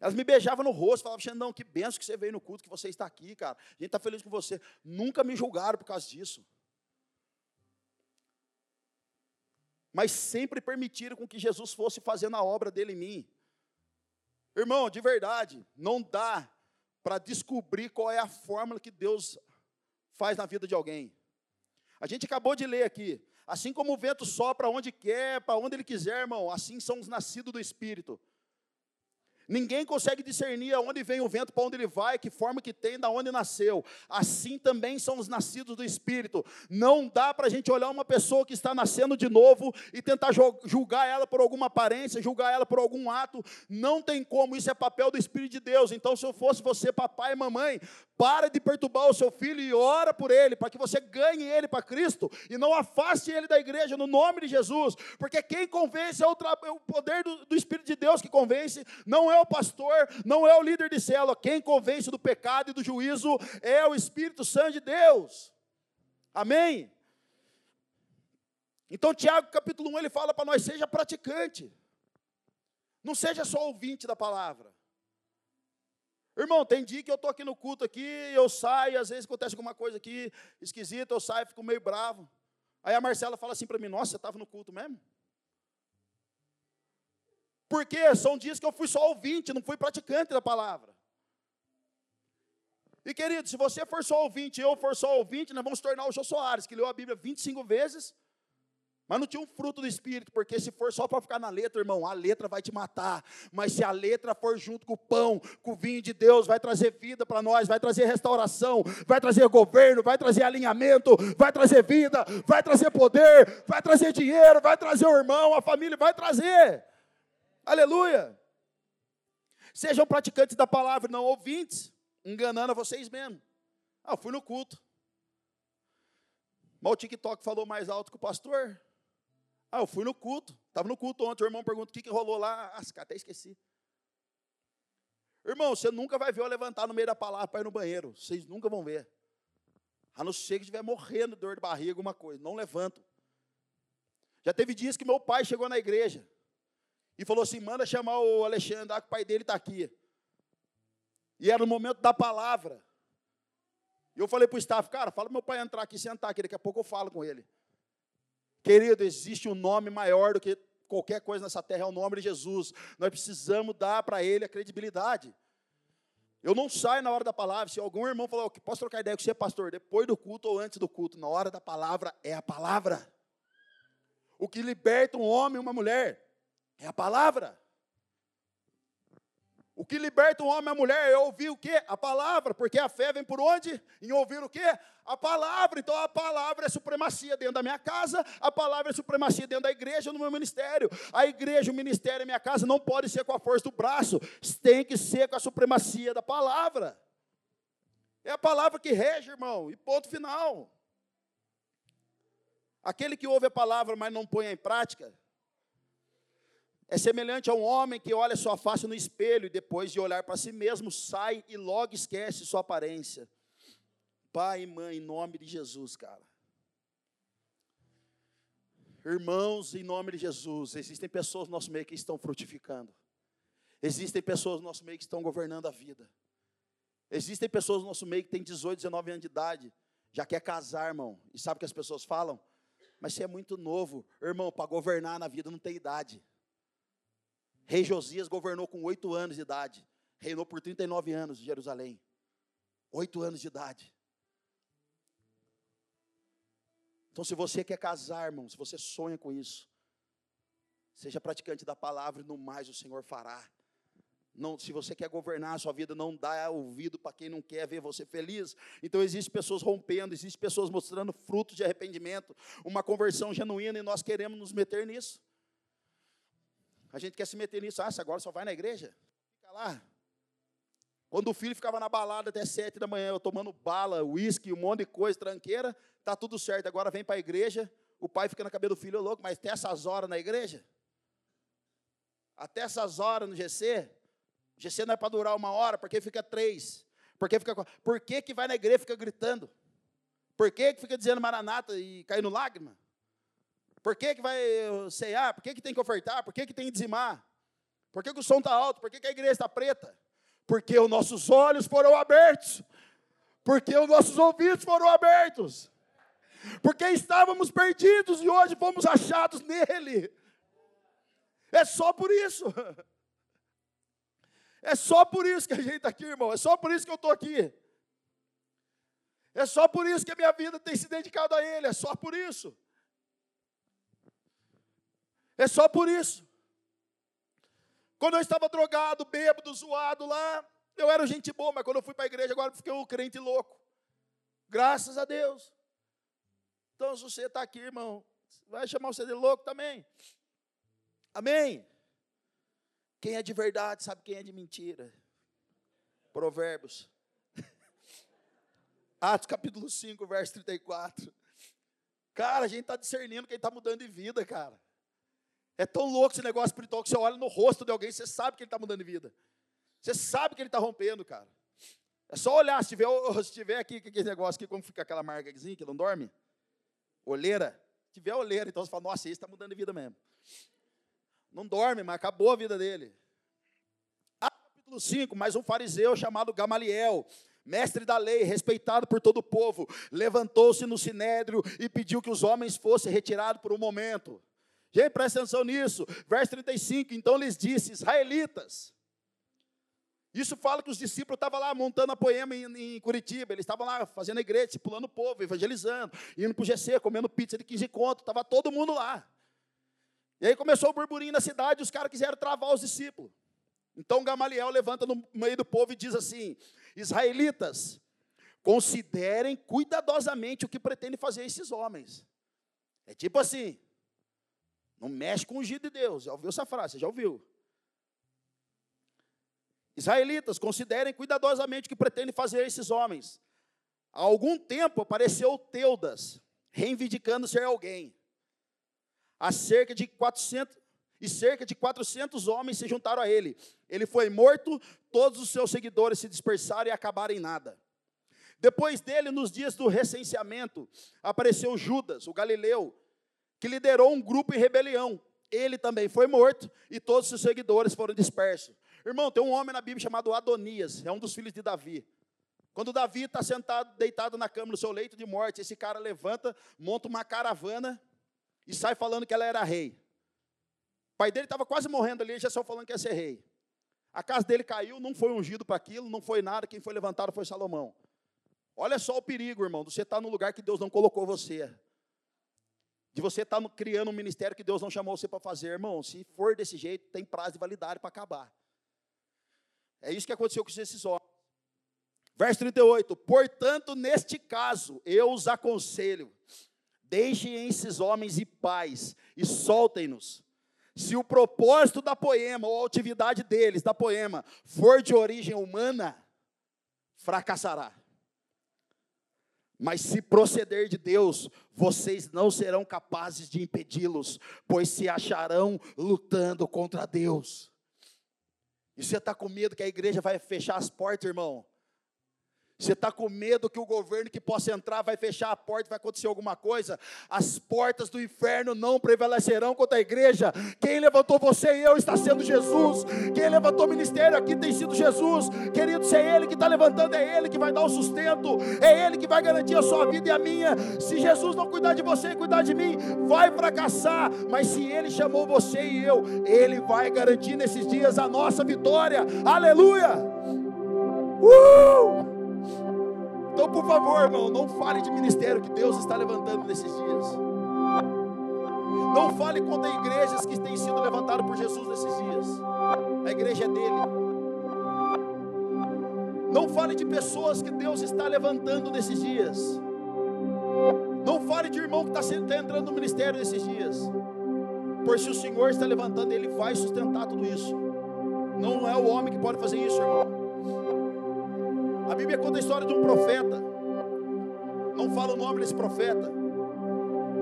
Elas me beijavam no rosto, falavam, Xandão, que benção que você veio no culto, que você está aqui, cara. A gente está feliz com você. Nunca me julgaram por causa disso. Mas sempre permitiram com que Jesus fosse fazendo a obra dele em mim. Irmão, de verdade, não dá para descobrir qual é a fórmula que Deus faz na vida de alguém. A gente acabou de ler aqui. Assim como o vento sopra onde quer, para onde ele quiser, irmão, assim são os nascidos do Espírito. Ninguém consegue discernir aonde vem o vento, para onde ele vai, que forma que tem, da onde nasceu. Assim também são os nascidos do Espírito. Não dá para a gente olhar uma pessoa que está nascendo de novo e tentar julgar ela por alguma aparência, julgar ela por algum ato. Não tem como, isso é papel do Espírito de Deus. Então, se eu fosse você, papai e mamãe, para de perturbar o seu filho e ora por ele, para que você ganhe ele para Cristo e não afaste ele da igreja no nome de Jesus, porque quem convence é o, é o poder do, do, Espírito de Deus que convence, não é o pastor, não é o líder de célula, quem convence do pecado e do juízo é o Espírito Santo de Deus. Amém? Então, Tiago capítulo 1 ele fala para nós: seja praticante, não seja só ouvinte da palavra. Irmão, tem dia que eu estou aqui no culto aqui, eu saio, às vezes acontece alguma coisa aqui esquisita, eu saio, fico meio bravo. Aí a Marcela fala assim para mim: Nossa, você estava no culto mesmo? Porque são dias que eu fui só ouvinte, não fui praticante da palavra. E querido, se você for só ouvinte e eu for só ouvinte, nós vamos tornar o Jô Soares, que leu a Bíblia 25 vezes, mas não tinha um fruto do Espírito, porque se for só para ficar na letra, irmão, a letra vai te matar. Mas se a letra for junto com o pão, com o vinho de Deus, vai trazer vida para nós, vai trazer restauração, vai trazer governo, vai trazer alinhamento, vai trazer vida, vai trazer poder, vai trazer dinheiro, vai trazer o irmão, a família, vai trazer. Aleluia. Sejam praticantes da palavra, não ouvintes, enganando a vocês mesmos. Ah, eu fui no culto. Mas o TikTok falou mais alto que o pastor. Ah, eu fui no culto. Estava no culto ontem. O irmão pergunta o que, que rolou lá. Ah, até esqueci. Irmão, você nunca vai ver eu levantar no meio da palavra para ir no banheiro. Vocês nunca vão ver. A não ser que estiver morrendo de dor de barriga, alguma coisa. Não levanto. Já teve dias que meu pai chegou na igreja e falou assim: manda chamar o Alexandre, ah, que o pai dele está aqui. E era no momento da palavra. E eu falei para o staff, cara, fala meu pai entrar aqui, sentar aqui, daqui a pouco eu falo com ele. Querido, existe um nome maior do que qualquer coisa nessa terra, é o nome de Jesus. Nós precisamos dar para ele a credibilidade. Eu não saio na hora da palavra. Se algum irmão falar, posso trocar ideia com você, pastor, depois do culto ou antes do culto, na hora da palavra é a palavra. O que liberta um homem e uma mulher é a palavra. O que liberta um homem e a mulher é ouvir o quê? A palavra, porque a fé vem por onde? Em ouvir o quê? A palavra. Então a palavra é supremacia dentro da minha casa, a palavra é supremacia dentro da igreja, no meu ministério. A igreja, o ministério, a minha casa não pode ser com a força do braço, tem que ser com a supremacia da palavra. É a palavra que rege, irmão, e ponto final. Aquele que ouve a palavra, mas não põe em prática, é semelhante a um homem que olha sua face no espelho e depois de olhar para si mesmo, sai e logo esquece sua aparência. Pai e mãe, em nome de Jesus, cara. Irmãos, em nome de Jesus, existem pessoas no nosso meio que estão frutificando. Existem pessoas no nosso meio que estão governando a vida. Existem pessoas no nosso meio que têm 18, 19 anos de idade, já quer casar, irmão. E sabe o que as pessoas falam? Mas você é muito novo. Irmão, para governar na vida não tem idade. Rei Josias governou com oito anos de idade. Reinou por 39 anos em Jerusalém. Oito anos de idade. Então, se você quer casar, irmão, se você sonha com isso, seja praticante da palavra e no mais o Senhor fará. Não, se você quer governar a sua vida, não dá ouvido para quem não quer ver você feliz. Então existem pessoas rompendo, existem pessoas mostrando frutos de arrependimento, uma conversão genuína e nós queremos nos meter nisso. A gente quer se meter nisso. Ah, agora só vai na igreja? Fica lá. Quando o filho ficava na balada até sete da manhã, eu tomando bala, uísque, um monte de coisa, tranqueira, tá tudo certo. Agora vem para a igreja, o pai fica na cabeça do filho, louco, mas até essas horas na igreja? Até essas horas no GC? O GC não é para durar uma hora, porque fica três. Por que, fica, por que, que vai na igreja e fica gritando? Por que, que fica dizendo maranata e caindo lágrima? Por que, que vai ceiar? Por que, que tem que ofertar? Por que, que tem que dizimar? Por que, que o som está alto? Por que, que a igreja está preta? Porque os nossos olhos foram abertos. Porque os nossos ouvidos foram abertos. Porque estávamos perdidos e hoje fomos achados nele. É só por isso. É só por isso que a gente está aqui, irmão. É só por isso que eu estou aqui. É só por isso que a minha vida tem se dedicado a Ele. É só por isso. É só por isso. Quando eu estava drogado, bêbado, zoado lá, eu era gente boa, mas quando eu fui para a igreja, agora fiquei um crente louco. Graças a Deus. Então, se você está aqui, irmão, vai chamar você de louco também. Amém? Quem é de verdade sabe quem é de mentira. Provérbios. Atos capítulo 5, verso 34. Cara, a gente está discernindo quem está mudando de vida, cara. É tão louco esse negócio espiritual que você olha no rosto de alguém, você sabe que ele está mudando de vida. Você sabe que ele está rompendo, cara. É só olhar, se tiver, se tiver aqui aquele negócio aqui, como fica aquela marcazinha que não dorme? Olheira. Se tiver olheira, então você fala, nossa, esse está mudando de vida mesmo. Não dorme, mas acabou a vida dele. Ah, capítulo 5, mais um fariseu chamado Gamaliel, mestre da lei, respeitado por todo o povo, levantou-se no sinédrio e pediu que os homens fossem retirados por um momento. Gente, presta atenção nisso. Verso 35, então lhes disse, israelitas. Isso fala que os discípulos estavam lá montando a poema em, em Curitiba, eles estavam lá fazendo a igreja, pulando o povo, evangelizando, indo para o GC, comendo pizza de 15 conto, estava todo mundo lá. E aí começou o burburinho na cidade, os caras quiseram travar os discípulos. Então Gamaliel levanta no meio do povo e diz assim: Israelitas, considerem cuidadosamente o que pretendem fazer esses homens. É tipo assim, não mexe com o ungido de Deus. Já ouviu essa frase? Você já ouviu? Israelitas, considerem cuidadosamente o que pretendem fazer esses homens. Há algum tempo apareceu Teudas, reivindicando ser alguém. Há cerca de 400 e cerca de 400 homens se juntaram a ele. Ele foi morto, todos os seus seguidores se dispersaram e acabaram em nada. Depois dele, nos dias do recenseamento, apareceu Judas, o galileu, que liderou um grupo em rebelião. Ele também foi morto e todos os seguidores foram dispersos. Irmão, tem um homem na Bíblia chamado Adonias, é um dos filhos de Davi. Quando Davi está sentado, deitado na cama, no seu leito de morte, esse cara levanta, monta uma caravana e sai falando que ela era rei. O pai dele estava quase morrendo ali, já saiu falando que ia ser rei. A casa dele caiu, não foi ungido para aquilo, não foi nada, quem foi levantado foi Salomão. Olha só o perigo, irmão, de você estar tá no lugar que Deus não colocou você de você estar tá criando um ministério que Deus não chamou você para fazer, irmão. Se for desse jeito, tem prazo de validade para acabar. É isso que aconteceu com esses homens. Verso 38: Portanto, neste caso, eu os aconselho, deixem esses homens em paz e soltem-nos. Se o propósito da poema ou a atividade deles, da poema, for de origem humana, fracassará. Mas se proceder de Deus, vocês não serão capazes de impedi-los, pois se acharão lutando contra Deus. E você está com medo que a igreja vai fechar as portas, irmão? Você está com medo que o governo que possa entrar vai fechar a porta, vai acontecer alguma coisa? As portas do inferno não prevalecerão contra a igreja. Quem levantou você e eu está sendo Jesus. Quem levantou o ministério aqui tem sido Jesus. Querido, se é Ele que está levantando, é Ele que vai dar o sustento, é Ele que vai garantir a sua vida e a minha. Se Jesus não cuidar de você e cuidar de mim, vai fracassar. Mas se Ele chamou você e eu, Ele vai garantir nesses dias a nossa vitória. Aleluia! Uh! Então, por favor, irmão, não fale de ministério que Deus está levantando nesses dias. Não fale contra igrejas que têm sido levantadas por Jesus nesses dias. A igreja é dele. Não fale de pessoas que Deus está levantando nesses dias. Não fale de irmão que está, está entrando no ministério nesses dias. Por se o Senhor está levantando, Ele vai sustentar tudo isso. Não é o homem que pode fazer isso, irmão. A Bíblia conta a história de um profeta. Não fala o nome desse profeta.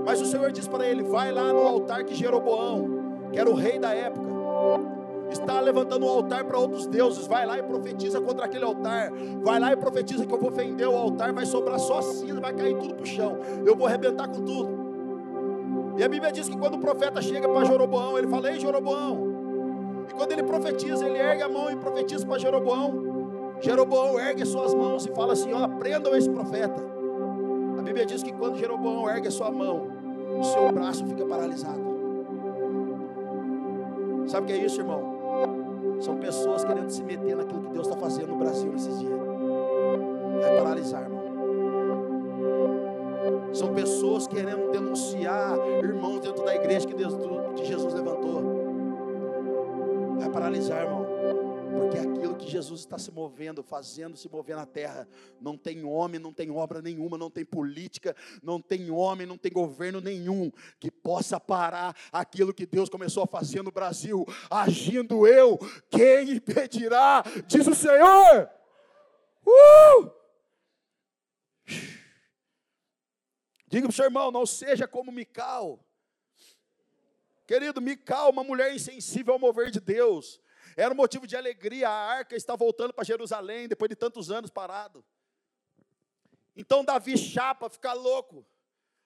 Mas o Senhor diz para ele: vai lá no altar que Jeroboão, que era o rei da época, está levantando um altar para outros deuses. Vai lá e profetiza contra aquele altar. Vai lá e profetiza que eu vou fender o altar, vai sobrar só cinza, vai cair tudo para o chão. Eu vou arrebentar com tudo. E a Bíblia diz que quando o profeta chega para Jeroboão, ele fala: Ei, Jeroboão. E quando ele profetiza, ele ergue a mão e profetiza para Jeroboão. Jeroboão ergue suas mãos e fala assim: ó, prendam esse profeta. A Bíblia diz que quando Jeroboão ergue a sua mão, o seu braço fica paralisado. Sabe o que é isso, irmão? São pessoas querendo se meter naquilo que Deus está fazendo no Brasil nesses dias. Vai paralisar, irmão. São pessoas querendo denunciar irmãos dentro da igreja que, Deus, que Jesus levantou. Vai paralisar, irmão. Porque aquilo que Jesus está se movendo, fazendo se mover na terra, não tem homem, não tem obra nenhuma, não tem política, não tem homem, não tem governo nenhum que possa parar aquilo que Deus começou a fazer no Brasil. Agindo eu, quem impedirá? Diz o Senhor. Uh! Diga para o seu irmão, não seja como Mical. Querido, Mical, uma mulher insensível ao mover de Deus. Era um motivo de alegria, a arca está voltando para Jerusalém depois de tantos anos parado. Então Davi chapa, fica louco,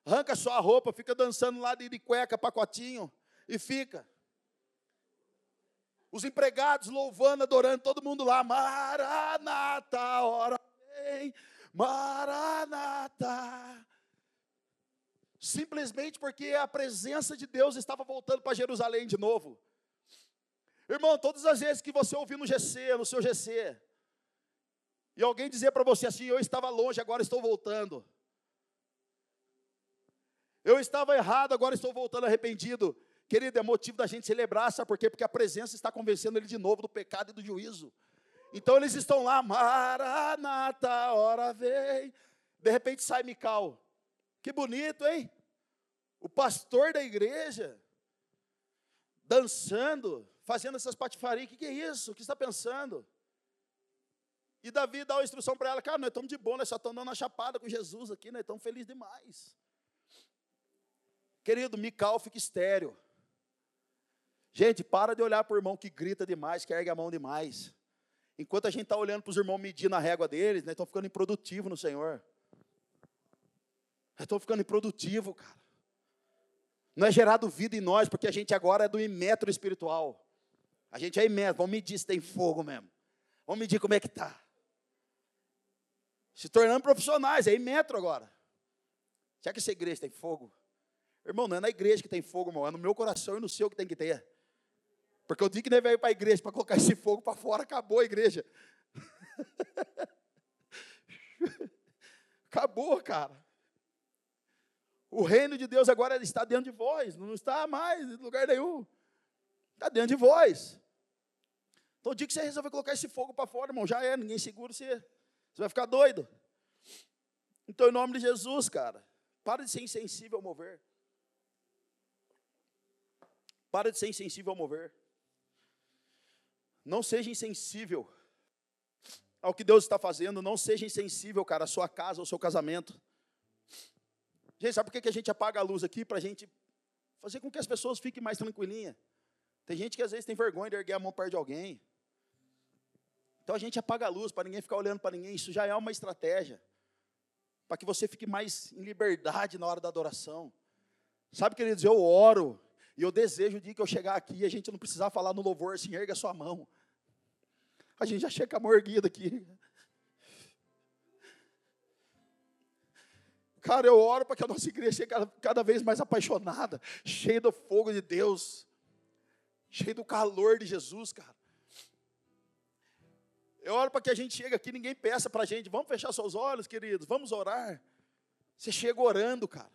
arranca sua roupa, fica dançando lá de cueca, pacotinho, e fica. Os empregados louvando, adorando, todo mundo lá, Maranata, hora vem, Maranata. Simplesmente porque a presença de Deus estava voltando para Jerusalém de novo. Irmão, todas as vezes que você ouvir no GC, no seu GC, e alguém dizer para você assim: Eu estava longe, agora estou voltando. Eu estava errado, agora estou voltando arrependido. Querido, é motivo da gente celebrar, sabe por quê? Porque a presença está convencendo ele de novo do pecado e do juízo. Então eles estão lá, Maranata, hora vem. De repente sai Mical. Que bonito, hein? O pastor da igreja, dançando, fazendo essas patifarias. O que, que é isso? O que está pensando? E Davi dá uma instrução para ela, cara, nós estamos de boa, nós só estamos dando uma chapada com Jesus aqui, nós estamos felizes demais. Querido, Mical fica estéreo. Gente, para de olhar para o irmão que grita demais, que ergue a mão demais. Enquanto a gente está olhando para os irmãos medindo a régua deles, nós estamos ficando improdutivos no Senhor. Nós estamos ficando improdutivos, cara. Não é gerado vida em nós, porque a gente agora é do imetro espiritual. A gente é imenso, vamos medir se tem fogo mesmo. Vamos medir como é que está. Se tornando profissionais, é metro agora. Será que essa igreja tem fogo? Irmão, não é na igreja que tem fogo, irmão, é no meu coração e no seu que tem que ter. Porque o dia que veio para a igreja para colocar esse fogo para fora, acabou a igreja. acabou, cara. O reino de Deus agora está dentro de vós, não está mais em lugar nenhum. Está dentro de vós. Então, o dia que você resolver colocar esse fogo para fora, irmão, já é, ninguém segura você. Você vai ficar doido. Então, em nome de Jesus, cara, para de ser insensível ao mover. Para de ser insensível ao mover. Não seja insensível ao que Deus está fazendo. Não seja insensível, cara, à sua casa, ao seu casamento. Gente, sabe por que a gente apaga a luz aqui? Para a gente fazer com que as pessoas fiquem mais tranquilinhas. Tem gente que às vezes tem vergonha de erguer a mão perto de alguém. Então a gente apaga a luz para ninguém ficar olhando para ninguém. Isso já é uma estratégia. Para que você fique mais em liberdade na hora da adoração. Sabe, queridos, eu oro e eu desejo o dia que eu chegar aqui e a gente não precisar falar no louvor assim, erga a sua mão. A gente já chega com a mão erguida aqui. Cara, eu oro para que a nossa igreja chegue cada vez mais apaixonada, cheia do fogo de Deus, cheia do calor de Jesus, cara. Eu oro para que a gente chegue aqui, ninguém peça para a gente, vamos fechar seus olhos, queridos, vamos orar. Você chega orando, cara.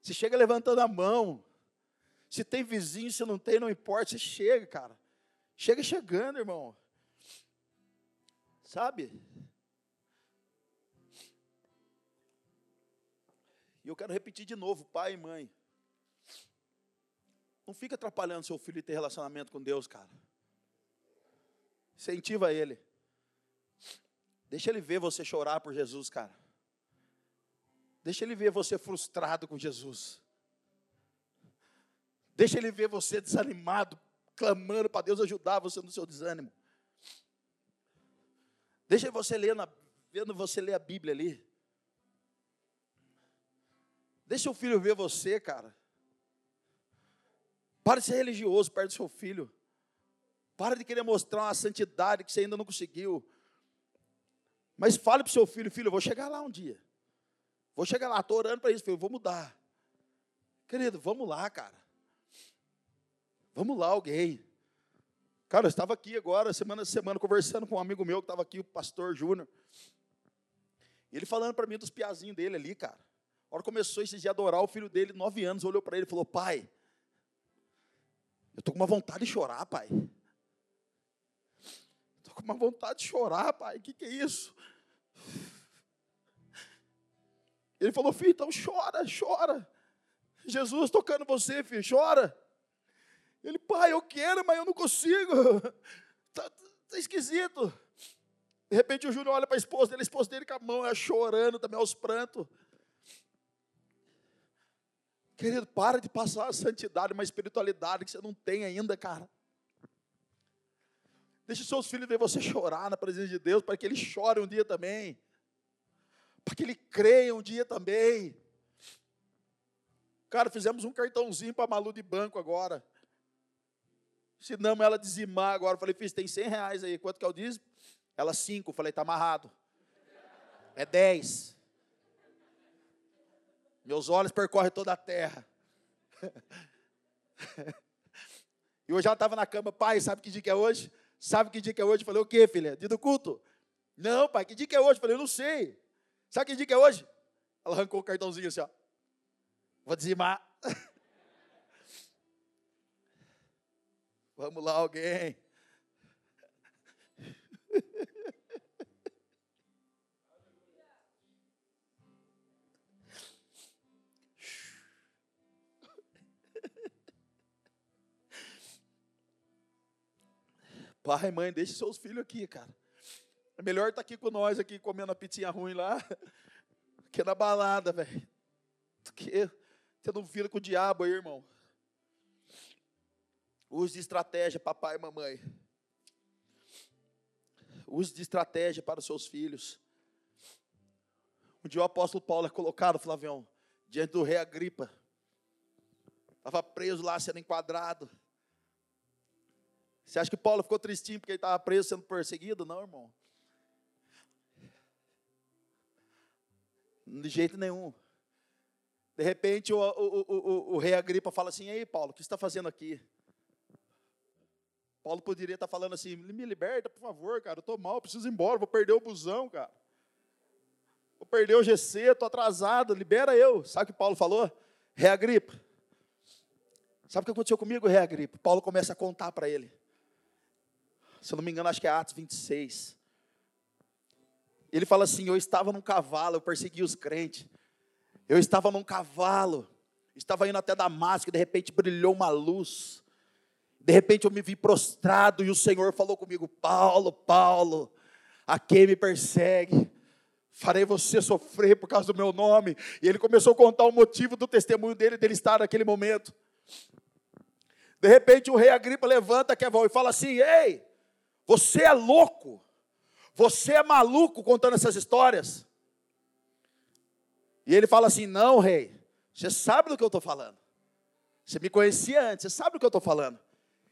Você chega levantando a mão. Se tem vizinho, se não tem, não importa, você chega, cara. Chega chegando, irmão. Sabe? E eu quero repetir de novo, pai e mãe. Não fica atrapalhando seu filho ter relacionamento com Deus, cara. Incentiva ele. Deixa ele ver você chorar por Jesus, cara. Deixa ele ver você frustrado com Jesus. Deixa ele ver você desanimado, clamando para Deus ajudar você no seu desânimo. Deixa você ler na, vendo você ler a Bíblia ali. Deixa o filho ver você, cara. Para de ser religioso perto do seu filho. Para de querer mostrar uma santidade que você ainda não conseguiu. Mas fale para o seu filho, filho, eu vou chegar lá um dia. Vou chegar lá, estou orando para isso, filho, vou mudar. Querido, vamos lá, cara. Vamos lá, alguém. Cara, eu estava aqui agora, semana a semana, conversando com um amigo meu que estava aqui, o pastor Júnior. Ele falando para mim dos piazinhos dele ali, cara. A hora começou esse dia a adorar, o filho dele, nove anos, olhou para ele e falou: Pai, eu estou com uma vontade de chorar, pai. Estou com uma vontade de chorar, pai. O que, que é isso? Ele falou: Filho, então chora, chora. Jesus tocando você, filho, chora. Ele, pai, eu quero, mas eu não consigo. Está tá esquisito. De repente o Júnior olha para a esposa dele, a esposa dele com a mão, chorando também aos prantos. Querido, para de passar a santidade, uma espiritualidade que você não tem ainda, cara. Deixe seus filhos ver você chorar na presença de Deus, para que eles chorem um dia também. Para que ele creia um dia também. Cara, fizemos um cartãozinho para a Malu de banco agora. Ensinamos ela a dizimar agora. Falei, fiz, tem 100 reais aí. Quanto que é o dízimo? Ela, 5. Falei, está amarrado. É 10. Meus olhos percorrem toda a terra. e hoje ela estava na cama, pai, sabe que dia que é hoje? Sabe que dia que é hoje? Eu falei, o quê, filha? Dia do culto? Não, pai, que dia que é hoje? Eu falei, eu não sei. Sabe que dia que é hoje? Ela arrancou o cartãozinho assim, ó. Vou dizimar. Vamos lá, alguém. Pai, mãe, deixe seus filhos aqui, cara. É melhor estar tá aqui com nós, aqui comendo a pizzinha ruim lá, que na balada, velho. Que tendo um filho com o diabo aí, irmão. Use de estratégia, papai e mamãe. Use de estratégia para os seus filhos. Um dia o apóstolo Paulo é colocado, Flavião, diante do rei Agripa. Estava preso lá, sendo enquadrado. Você acha que Paulo ficou tristinho porque ele estava preso sendo perseguido? Não, irmão. De jeito nenhum. De repente o, o, o, o rei Agripa fala assim: Ei, Paulo, o que você está fazendo aqui? Paulo poderia estar tá falando assim: Me liberta, por favor, cara, eu estou mal, preciso ir embora, vou perder o busão, cara. Vou perder o GC, estou atrasado, libera eu. Sabe o que Paulo falou? Rei Agripa. Sabe o que aconteceu comigo, Rei Agripa? Paulo começa a contar para ele. Se eu não me engano, acho que é Atos 26. Ele fala assim: Eu estava num cavalo, eu persegui os crentes. Eu estava num cavalo, estava indo até Damasco, e de repente brilhou uma luz. De repente eu me vi prostrado e o Senhor falou comigo: Paulo, Paulo, a quem me persegue, farei você sofrer por causa do meu nome. E ele começou a contar o motivo do testemunho dele, dele estar naquele momento. De repente o rei Agripa levanta voz e fala assim: Ei, você é louco, você é maluco contando essas histórias. E ele fala assim: Não, rei, você sabe do que eu estou falando. Você me conhecia antes, você sabe do que eu estou falando.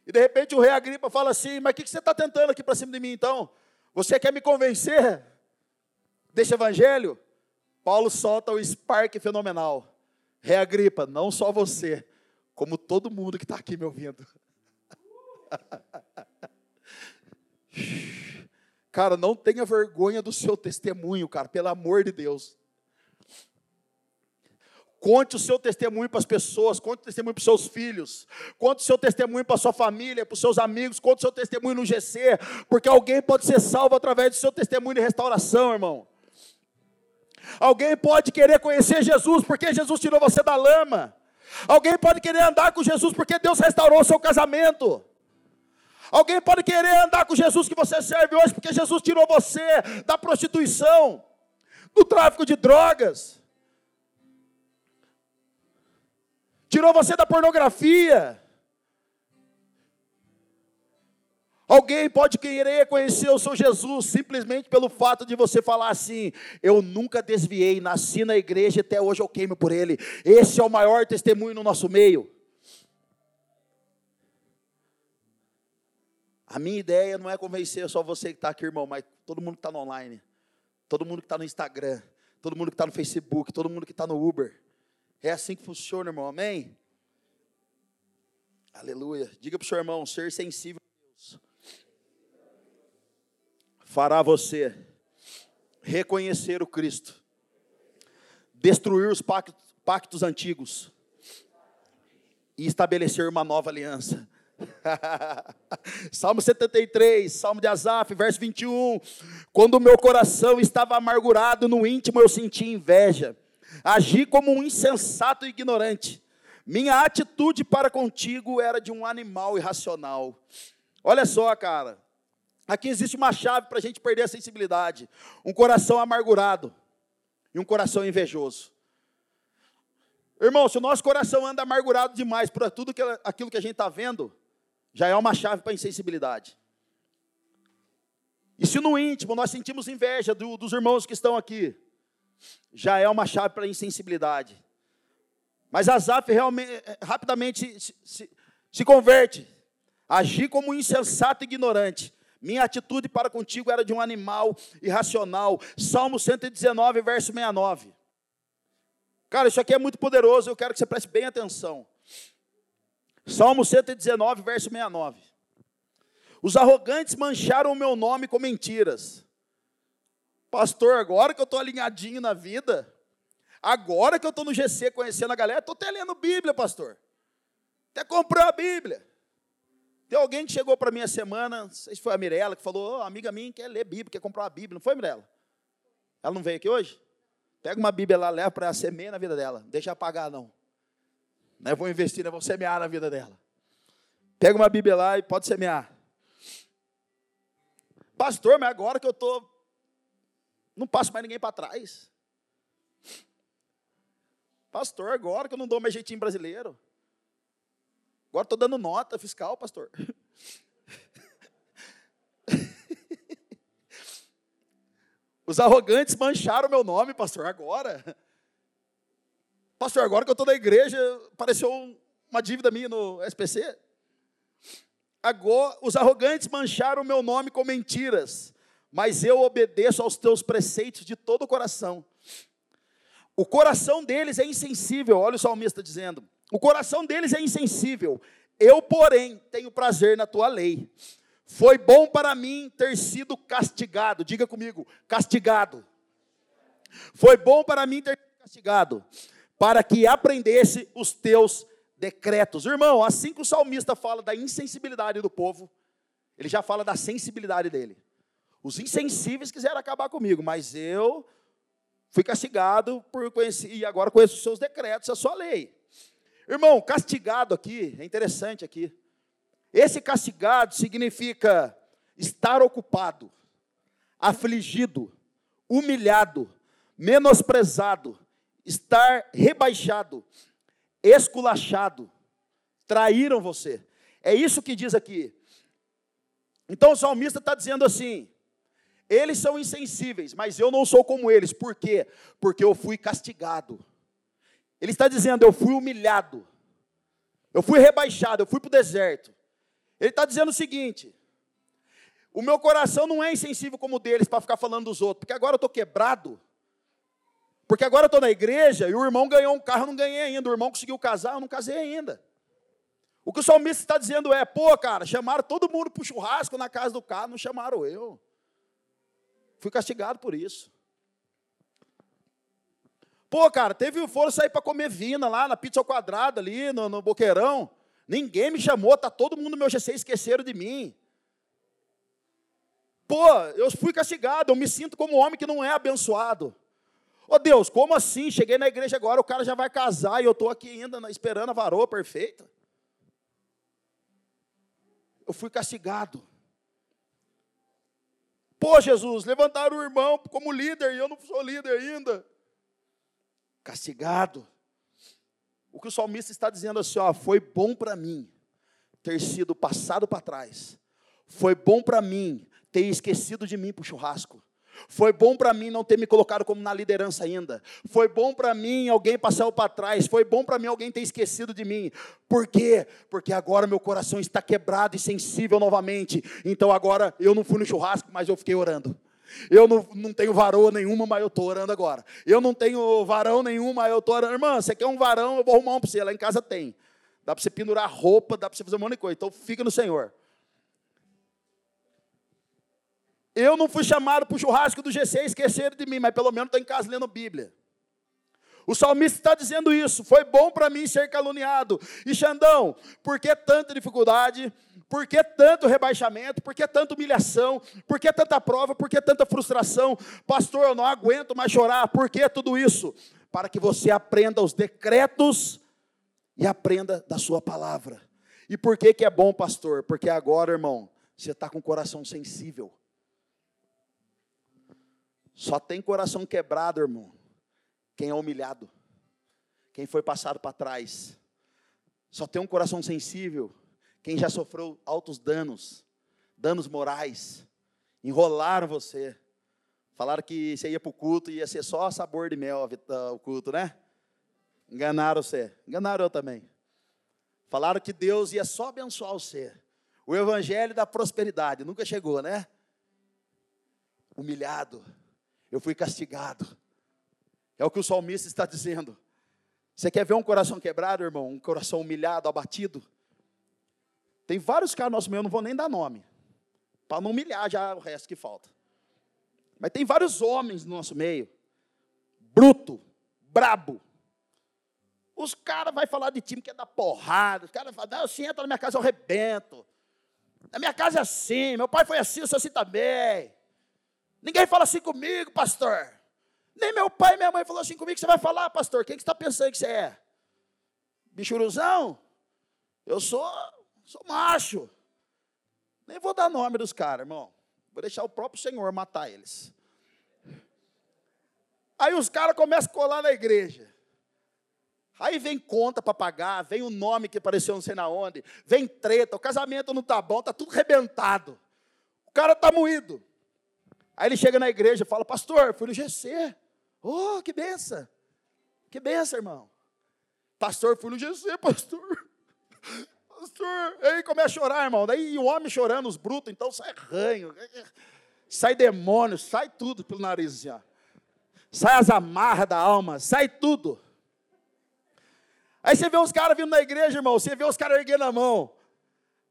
E de repente o rei Agripa fala assim: Mas o que você está tentando aqui para cima de mim então? Você quer me convencer desse evangelho? Paulo solta o spark fenomenal. Rei Agripa, não só você, como todo mundo que está aqui me ouvindo. Cara, não tenha vergonha do seu testemunho, cara, pelo amor de Deus. Conte o seu testemunho para as pessoas, conte o testemunho para os seus filhos, conte o seu testemunho para a sua família, para os seus amigos, conte o seu testemunho no GC, porque alguém pode ser salvo através do seu testemunho de restauração, irmão. Alguém pode querer conhecer Jesus porque Jesus tirou você da lama. Alguém pode querer andar com Jesus porque Deus restaurou o seu casamento. Alguém pode querer andar com Jesus que você serve hoje porque Jesus tirou você da prostituição, do tráfico de drogas. tirou você da pornografia. Alguém pode querer conhecer o seu Jesus simplesmente pelo fato de você falar assim: Eu nunca desviei, nasci na igreja e até hoje eu queimo por ele. Esse é o maior testemunho no nosso meio. A minha ideia não é convencer só você que está aqui, irmão, mas todo mundo que está no online, todo mundo que está no Instagram, todo mundo que está no Facebook, todo mundo que está no Uber. É assim que funciona, irmão, amém? Aleluia. Diga para o seu irmão, ser sensível a Deus fará você reconhecer o Cristo, destruir os pactos, pactos antigos e estabelecer uma nova aliança. Salmo 73, Salmo de Asaf, verso 21. Quando o meu coração estava amargurado no íntimo, eu senti inveja Agi como um insensato e ignorante. Minha atitude para contigo era de um animal irracional. Olha só, cara. Aqui existe uma chave para a gente perder a sensibilidade: um coração amargurado e um coração invejoso. Irmão, se o nosso coração anda amargurado demais por tudo aquilo que a gente está vendo, já é uma chave para insensibilidade. E se no íntimo nós sentimos inveja do, dos irmãos que estão aqui, já é uma chave para insensibilidade. Mas Azaf realmente, rapidamente se, se, se converte. Agir como insensato e ignorante. Minha atitude para contigo era de um animal irracional. Salmo 119, verso 69. Cara, isso aqui é muito poderoso, eu quero que você preste bem atenção. Salmo 119, verso 69. Os arrogantes mancharam o meu nome com mentiras. Pastor, agora que eu estou alinhadinho na vida, agora que eu estou no GC conhecendo a galera, estou até lendo Bíblia, pastor. Até comprou a Bíblia. Tem alguém que chegou para mim a semana, não sei se foi a Mirella, que falou, oh, amiga minha quer ler Bíblia, quer comprar uma Bíblia. Não foi, Mirella? Ela não veio aqui hoje? Pega uma Bíblia lá, leva para semear na vida dela. Não deixa apagar, não. Não é vou investir, não é vou semear na vida dela. Pega uma Bíblia lá e pode semear. Pastor, mas agora que eu estou não passo mais ninguém para trás. Pastor, agora que eu não dou mais jeitinho brasileiro. Agora estou dando nota fiscal, pastor. Os arrogantes mancharam meu nome, pastor, agora. Pastor, agora que eu estou na igreja, apareceu uma dívida minha no SPC. Agora, os arrogantes mancharam o meu nome com mentiras mas eu obedeço aos teus preceitos de todo o coração. O coração deles é insensível, olha o salmista dizendo: o coração deles é insensível, eu, porém, tenho prazer na tua lei. Foi bom para mim ter sido castigado, diga comigo, castigado. Foi bom para mim ter sido castigado, para que aprendesse os teus decretos. Irmão, assim que o salmista fala da insensibilidade do povo, Ele já fala da sensibilidade dele. Os insensíveis quiseram acabar comigo, mas eu fui castigado por conhecer, e agora conheço os seus decretos, a sua lei. Irmão, castigado aqui, é interessante aqui. Esse castigado significa estar ocupado, afligido, humilhado, menosprezado, estar rebaixado, esculachado, traíram você. É isso que diz aqui. Então o salmista está dizendo assim: eles são insensíveis, mas eu não sou como eles. Por quê? Porque eu fui castigado. Ele está dizendo: eu fui humilhado, eu fui rebaixado, eu fui para o deserto. Ele está dizendo o seguinte: o meu coração não é insensível como o deles para ficar falando dos outros, porque agora eu estou quebrado. Porque agora eu estou na igreja e o irmão ganhou um carro, eu não ganhei ainda. O irmão conseguiu casar, eu não casei ainda. O que o salmista está dizendo é: pô, cara, chamaram todo mundo para o churrasco na casa do carro, não chamaram eu. Fui castigado por isso. Pô, cara, teve foram sair para comer vina lá na pizza ao quadrado ali no, no boqueirão. Ninguém me chamou, tá todo mundo no meu GC esqueceram de mim. Pô, eu fui castigado, eu me sinto como um homem que não é abençoado. Ô oh, Deus, como assim? Cheguei na igreja agora, o cara já vai casar e eu estou aqui ainda esperando a varoa perfeita. Eu fui castigado. Pô, Jesus, levantaram o irmão como líder e eu não sou líder ainda. Castigado. O que o salmista está dizendo assim, ó, foi bom para mim ter sido passado para trás. Foi bom para mim ter esquecido de mim para o churrasco. Foi bom para mim não ter me colocado como na liderança ainda. Foi bom para mim alguém passar para trás. Foi bom para mim alguém ter esquecido de mim. Por quê? Porque agora meu coração está quebrado e sensível novamente. Então agora eu não fui no churrasco, mas eu fiquei orando. Eu não, não tenho varoa nenhuma, mas eu estou orando agora. Eu não tenho varão nenhuma, mas eu estou orando. Irmã, você quer um varão? Eu vou arrumar um para você. Lá em casa tem. Dá para você pendurar roupa, dá para você fazer um monte de coisa. Então fica no Senhor. Eu não fui chamado para o churrasco do GC e esqueceram de mim, mas pelo menos estou em casa lendo Bíblia. O salmista está dizendo isso. Foi bom para mim ser caluniado. E Xandão, por que tanta dificuldade? Por que tanto rebaixamento? Por que tanta humilhação? Por que tanta prova? Por que tanta frustração? Pastor, eu não aguento mais chorar. Por que tudo isso? Para que você aprenda os decretos e aprenda da sua palavra. E por que, que é bom, pastor? Porque agora, irmão, você está com o coração sensível. Só tem coração quebrado, irmão, quem é humilhado, quem foi passado para trás. Só tem um coração sensível quem já sofreu altos danos, danos morais. Enrolaram você. Falaram que você ia para o culto e ia ser só sabor de mel o culto, né? Enganaram você. Enganaram eu também. Falaram que Deus ia só abençoar você. O evangelho da prosperidade nunca chegou, né? Humilhado eu fui castigado. É o que o salmista está dizendo. Você quer ver um coração quebrado, irmão? Um coração humilhado, abatido? Tem vários caras no nosso meio, eu não vou nem dar nome, para não humilhar já o resto que falta. Mas tem vários homens no nosso meio, bruto, brabo. Os caras vão falar de time que é da porrada, os caras vão falar, assim, entra na minha casa, eu rebento. Na minha casa é assim, meu pai foi assim, eu sou assim também. Ninguém fala assim comigo, pastor. Nem meu pai e minha mãe falou assim comigo. Você vai falar, pastor? Quem que está pensando que você é? Bichuruzão? Eu sou, sou macho. Nem vou dar nome dos caras, irmão. Vou deixar o próprio Senhor matar eles. Aí os caras começam a colar na igreja. Aí vem conta para pagar, vem o nome que apareceu não sei na onde, vem treta, o casamento não está bom, está tudo rebentado. O cara está moído. Aí ele chega na igreja e fala, pastor, fui no GC. Oh, que benção. Que benção, irmão. Pastor, fui no GC, pastor. Pastor. Aí começa a chorar, irmão. Daí o homem chorando, os brutos, então sai ranho, sai demônio, sai tudo pelo nariz ó. Sai as amarras da alma, sai tudo. Aí você vê os caras vindo na igreja, irmão, você vê os caras erguendo a mão.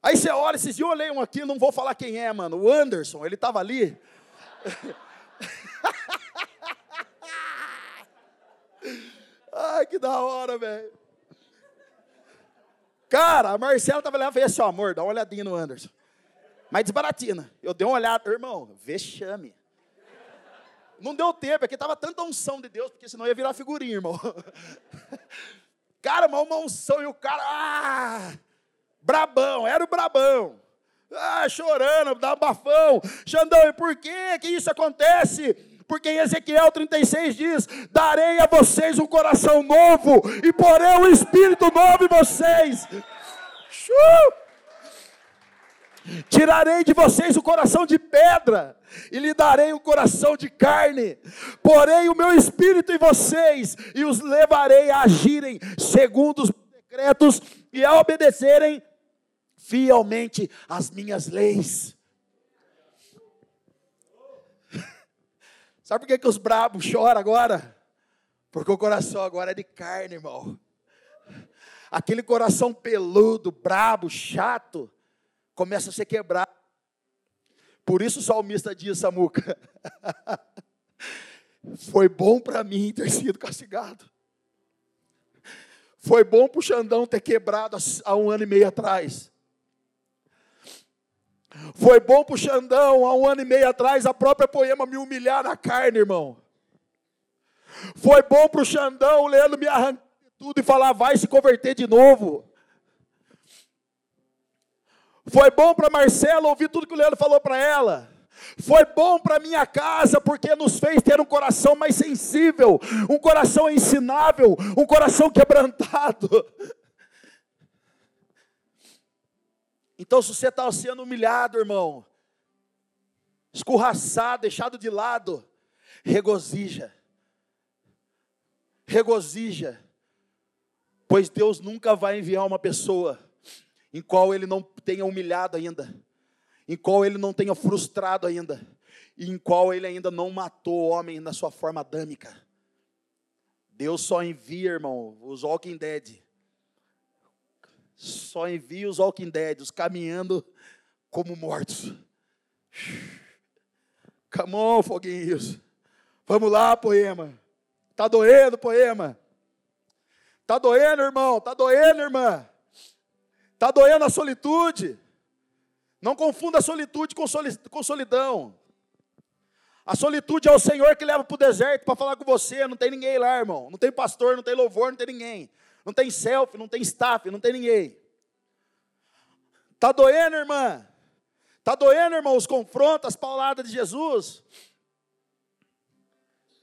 Aí você olha, esses dias eu olhei um aqui, não vou falar quem é, mano. O Anderson, ele estava ali. Ai, que da hora, velho. Cara, a Marcela tava lá e fez assim, ó, amor, dá uma olhadinha no Anderson. Mas desbaratina. Eu dei uma olhada, irmão, vexame. Não deu tempo, é que estava tanta unção de Deus, porque senão ia virar figurinha, irmão. Cara, uma unção e o cara, ah, brabão, era o brabão. Ah, chorando, dá bafão. Xandão, e por que que isso acontece? Porque em Ezequiel 36 diz: Darei a vocês um coração novo e porei um espírito novo em vocês. Tirarei de vocês o coração de pedra e lhe darei o coração de carne. Porei o meu espírito em vocês e os levarei a agirem segundo os decretos e a obedecerem fielmente as minhas leis. Sabe por que, que os brabos choram agora? Porque o coração agora é de carne, irmão. Aquele coração peludo, brabo, chato, começa a ser quebrado. Por isso o salmista diz, Samuca, foi bom para mim ter sido castigado. Foi bom para o Xandão ter quebrado há um ano e meio atrás. Foi bom para o Xandão, há um ano e meio atrás, a própria poema me humilhar na carne, irmão. Foi bom para o Xandão, o Leandro me arrancar tudo e falar, vai se converter de novo. Foi bom para Marcela ouvir tudo que o Leandro falou para ela. Foi bom para minha casa, porque nos fez ter um coração mais sensível, um coração ensinável, um coração quebrantado. Então, se você está sendo humilhado, irmão, escorraçado, deixado de lado, regozija. Regozija. Pois Deus nunca vai enviar uma pessoa em qual ele não tenha humilhado ainda, em qual ele não tenha frustrado ainda, e em qual ele ainda não matou o homem na sua forma adâmica. Deus só envia, irmão, os Walking Dead só envia os Walking Dead, os caminhando como mortos. Come on, foguinhos. Vamos lá, poema. Tá doendo, poema. Tá doendo, irmão. Tá doendo, irmã. Tá doendo a solitude. Não confunda a solitude com solidão. A solitude é o Senhor que leva para o deserto para falar com você. Não tem ninguém lá, irmão. Não tem pastor, não tem louvor, não tem ninguém. Não tem selfie, não tem staff, não tem ninguém. Tá doendo, irmã? Tá doendo, irmão, os confrontos, as pauladas de Jesus?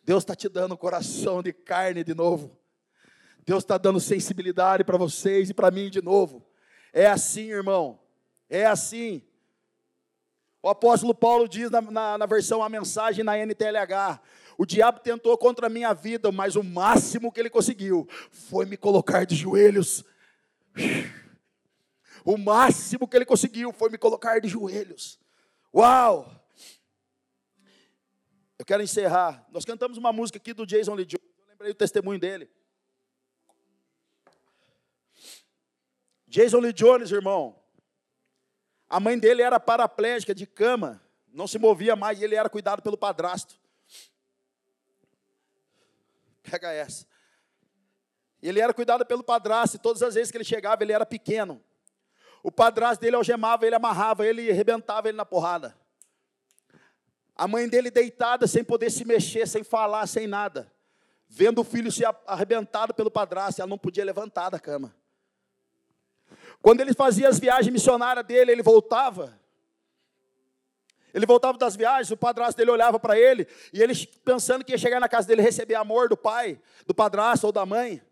Deus está te dando coração de carne de novo. Deus está dando sensibilidade para vocês e para mim de novo. É assim, irmão. É assim. O apóstolo Paulo diz na, na, na, versão A Mensagem na NTLH: O diabo tentou contra a minha vida, mas o máximo que ele conseguiu foi me colocar de joelhos. O máximo que ele conseguiu foi me colocar de joelhos. Uau! Eu quero encerrar. Nós cantamos uma música aqui do Jason Lee Jones. Eu lembrei o testemunho dele. Jason Lee Jones, irmão. A mãe dele era paraplégica de cama, não se movia mais e ele era cuidado pelo padrasto. Pega essa. Ele era cuidado pelo padrasto e todas as vezes que ele chegava, ele era pequeno. O padrasto dele algemava ele, amarrava ele arrebentava ele na porrada. A mãe dele deitada, sem poder se mexer, sem falar, sem nada. Vendo o filho ser arrebentado pelo padrasto, ela não podia levantar da cama. Quando ele fazia as viagens missionárias dele, ele voltava. Ele voltava das viagens, o padrasto dele olhava para ele, e ele pensando que ia chegar na casa dele receber amor do pai, do padrasto ou da mãe.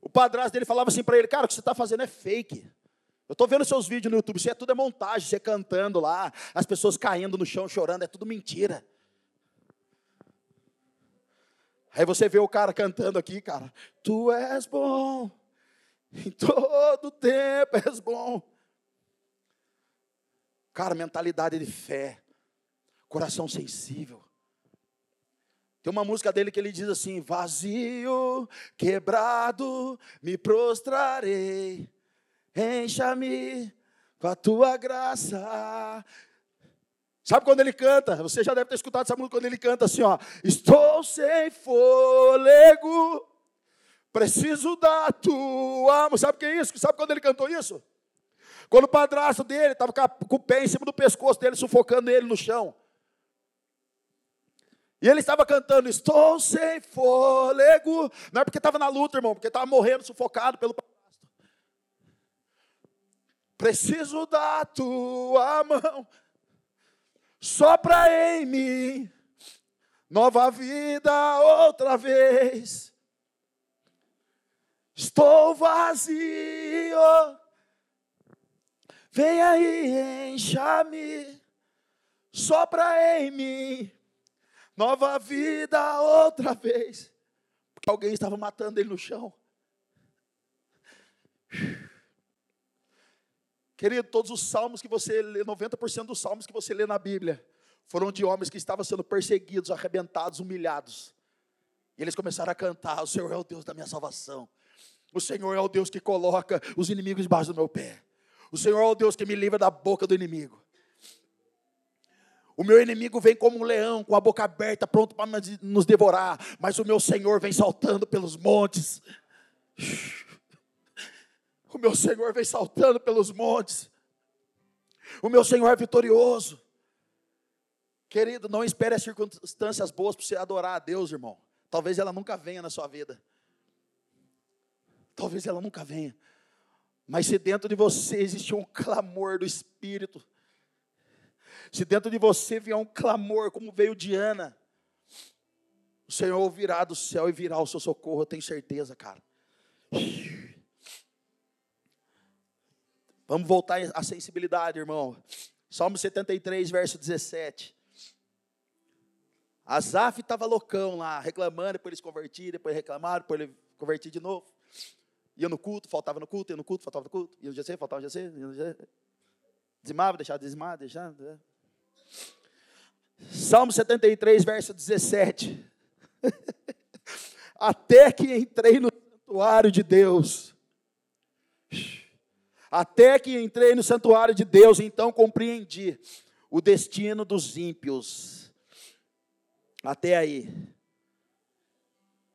O padrasto dele falava assim para ele: Cara, o que você está fazendo é fake. Eu estou vendo seus vídeos no YouTube, isso é tudo é montagem, você cantando lá, as pessoas caindo no chão chorando, é tudo mentira. Aí você vê o cara cantando aqui, cara, tu és bom, em todo tempo és bom. Cara, mentalidade de fé, coração sensível. Tem uma música dele que ele diz assim: vazio, quebrado, me prostrarei, encha-me com a tua graça. Sabe quando ele canta? Você já deve ter escutado essa música quando ele canta assim, ó. Estou sem fôlego, Preciso da tua. Sabe o que é isso? Sabe quando ele cantou isso? Quando o padrasto dele estava com o pé em cima do pescoço dele, sufocando ele no chão. E ele estava cantando, estou sem fôlego. Não é porque estava na luta, irmão, porque estava morrendo sufocado pelo padrasto. Preciso da tua mão, sopra em mim, nova vida outra vez. Estou vazio, vem aí, encha-me, sopra em mim, nova vida outra vez. Porque alguém estava matando ele no chão. Querido, todos os salmos que você lê, 90% dos salmos que você lê na Bíblia, foram de homens que estavam sendo perseguidos, arrebentados, humilhados. E eles começaram a cantar: O Senhor é o Deus da minha salvação. O Senhor é o Deus que coloca os inimigos debaixo do meu pé. O Senhor é o Deus que me livra da boca do inimigo. O meu inimigo vem como um leão, com a boca aberta, pronto para nos devorar. Mas o meu Senhor vem saltando pelos montes. O meu Senhor vem saltando pelos montes. O meu Senhor é vitorioso. Querido, não espere as circunstâncias boas para você adorar a Deus, irmão. Talvez ela nunca venha na sua vida. Talvez ela nunca venha. Mas se dentro de você existe um clamor do Espírito, se dentro de você vier um clamor, como veio de Ana, o Senhor ouvirá do céu e virá o seu socorro, eu tenho certeza, cara. Vamos voltar à sensibilidade, irmão. Salmo 73, verso 17. Asaf estava loucão lá, reclamando, depois ele se depois reclamaram, depois ele convertia de novo. Ia no culto, faltava no culto, ia no culto, faltava no culto, ia no GC, faltava no GC, ia no GC. Dizimava, deixava de dizimar, deixava. Né? Salmo 73, verso 17. Até que entrei no santuário de Deus. Até que entrei no santuário de Deus, então compreendi o destino dos ímpios. Até aí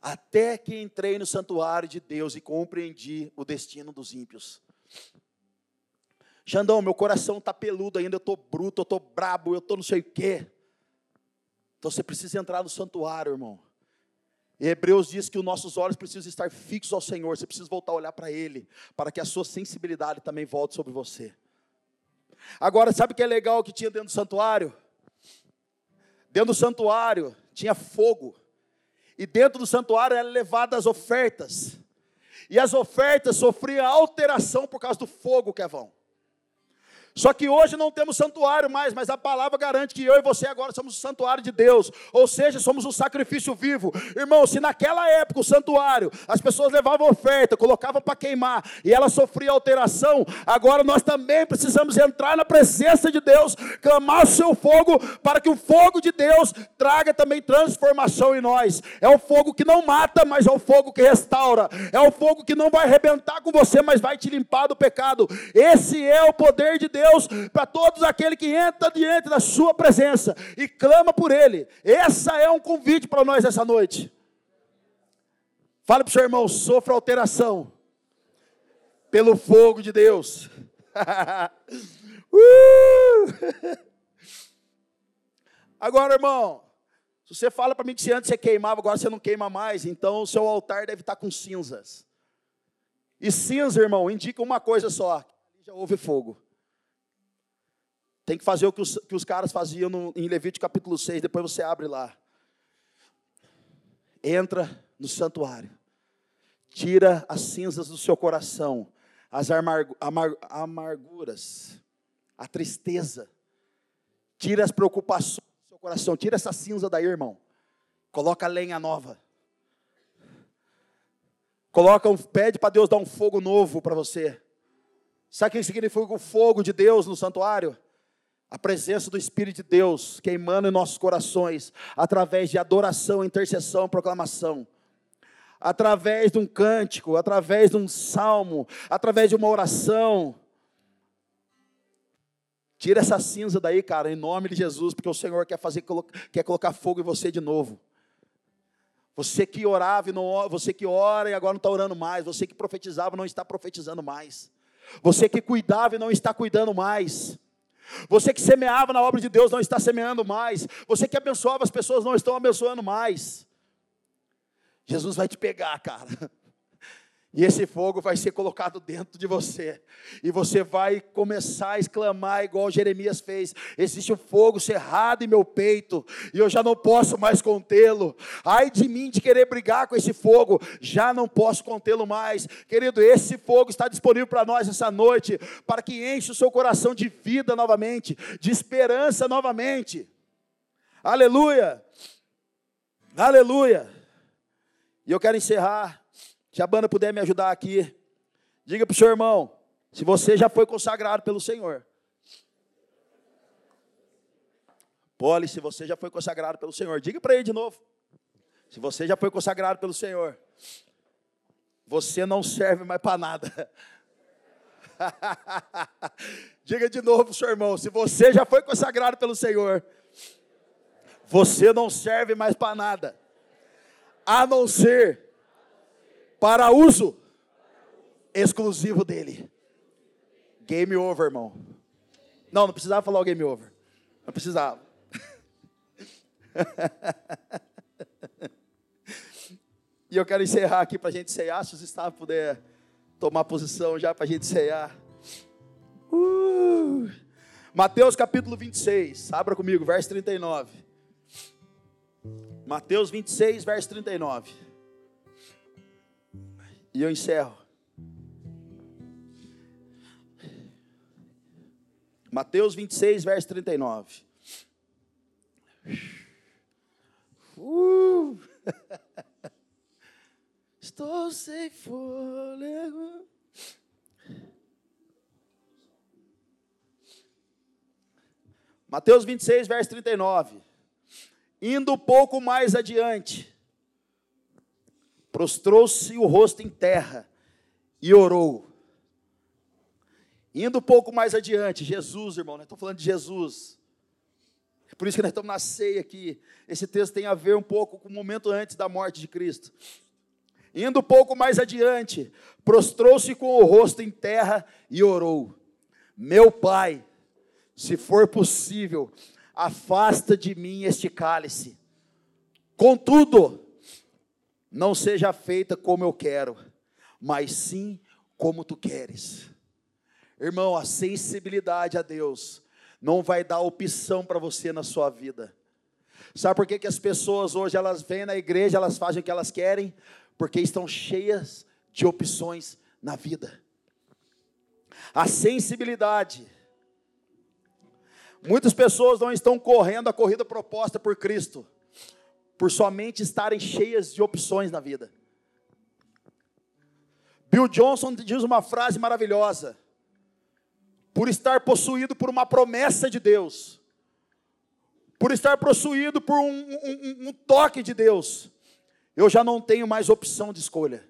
até que entrei no santuário de Deus e compreendi o destino dos ímpios. Xandão, meu coração está peludo ainda, eu estou bruto, eu estou brabo, eu estou não sei o quê. Então você precisa entrar no santuário, irmão. E Hebreus diz que os nossos olhos precisam estar fixos ao Senhor, você precisa voltar a olhar para Ele, para que a sua sensibilidade também volte sobre você. Agora, sabe o que é legal que tinha dentro do santuário? Dentro do santuário tinha fogo e dentro do santuário eram levadas as ofertas. E as ofertas sofriam alteração por causa do fogo, Kevão. Só que hoje não temos santuário mais, mas a palavra garante que eu e você agora somos o santuário de Deus, ou seja, somos um sacrifício vivo. Irmão, se naquela época o santuário, as pessoas levavam oferta, colocavam para queimar, e ela sofria alteração, agora nós também precisamos entrar na presença de Deus, clamar o seu fogo, para que o fogo de Deus traga também transformação em nós. É o fogo que não mata, mas é o fogo que restaura. É o fogo que não vai arrebentar com você, mas vai te limpar do pecado. Esse é o poder de Deus Deus para todos aqueles que entram diante da Sua presença e clama por Ele. Essa é um convite para nós essa noite. Fale para o seu irmão: sofra alteração pelo fogo de Deus. uh! Agora, irmão, se você fala para mim que antes você queimava, agora você não queima mais, então o seu altar deve estar com cinzas. E cinza, irmão, indica uma coisa só: já houve fogo. Tem que fazer o que os, que os caras faziam no, em Levítico capítulo 6, depois você abre lá. Entra no santuário, tira as cinzas do seu coração, as amargu, amar, amarguras, a tristeza, tira as preocupações do seu coração, tira essa cinza daí, irmão. Coloca lenha nova. Coloca um, pede para Deus dar um fogo novo para você. Sabe o que significa o fogo de Deus no santuário? A presença do Espírito de Deus queimando em nossos corações, através de adoração, intercessão, proclamação, através de um cântico, através de um salmo, através de uma oração. Tira essa cinza daí, cara, em nome de Jesus, porque o Senhor quer fazer, quer colocar fogo em você de novo. Você que orava e não, você que ora e agora não está orando mais, você que profetizava não está profetizando mais. Você que cuidava e não está cuidando mais. Você que semeava na obra de Deus não está semeando mais. Você que abençoava as pessoas não estão abençoando mais. Jesus vai te pegar, cara. E esse fogo vai ser colocado dentro de você. E você vai começar a exclamar, igual Jeremias fez: existe um fogo cerrado em meu peito, e eu já não posso mais contê-lo. Ai de mim de querer brigar com esse fogo, já não posso contê-lo mais. Querido, esse fogo está disponível para nós essa noite, para que enche o seu coração de vida novamente, de esperança novamente. Aleluia! Aleluia! E eu quero encerrar se a banda puder me ajudar aqui, diga para o seu irmão, se você já foi consagrado pelo Senhor. Poli, se você já foi consagrado pelo Senhor, diga para ele de novo. Se você já foi consagrado pelo Senhor, você não serve mais para nada. diga de novo seu irmão, se você já foi consagrado pelo Senhor, você não serve mais para nada, a não ser para uso exclusivo dele. Game over, irmão. Não, não precisava falar o game over. Não precisava. e eu quero encerrar aqui para a gente ceiar. Se os estados puder tomar posição já para a gente ceiar. Uh. Mateus capítulo 26. Abra comigo, verso 39. Mateus 26, verso 39. E eu encerro. Mateus 26, verso 39. Uh. Estou sem fôlego. Mateus 26, verso 39. Indo um pouco mais adiante, prostrou-se o rosto em terra e orou. Indo um pouco mais adiante, Jesus, irmão, nós estamos falando de Jesus. É por isso que nós estamos na ceia aqui. Esse texto tem a ver um pouco com o momento antes da morte de Cristo. Indo um pouco mais adiante, prostrou-se com o rosto em terra e orou: Meu pai, se for possível, afasta de mim este cálice. Contudo, não seja feita como eu quero, mas sim como tu queres. Irmão, a sensibilidade a Deus não vai dar opção para você na sua vida. Sabe por que, que as pessoas hoje elas vêm na igreja, elas fazem o que elas querem? Porque estão cheias de opções na vida. A sensibilidade. Muitas pessoas não estão correndo a corrida proposta por Cristo por somente estarem cheias de opções na vida. Bill Johnson diz uma frase maravilhosa: por estar possuído por uma promessa de Deus, por estar possuído por um, um, um toque de Deus, eu já não tenho mais opção de escolha.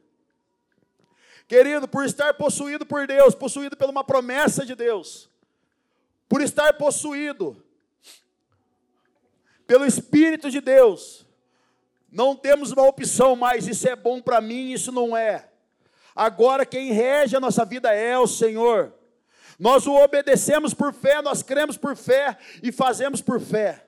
Querido, por estar possuído por Deus, possuído por uma promessa de Deus, por estar possuído pelo Espírito de Deus, não temos uma opção mais, isso é bom para mim, isso não é. Agora quem rege a nossa vida é o Senhor. Nós o obedecemos por fé, nós cremos por fé e fazemos por fé.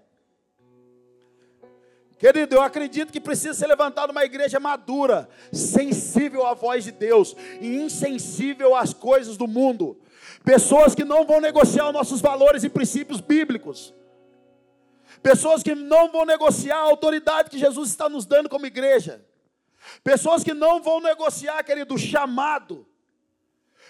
Querido, eu acredito que precisa ser levantada uma igreja madura, sensível à voz de Deus e insensível às coisas do mundo. Pessoas que não vão negociar os nossos valores e princípios bíblicos. Pessoas que não vão negociar a autoridade que Jesus está nos dando como igreja. Pessoas que não vão negociar, querido, o chamado.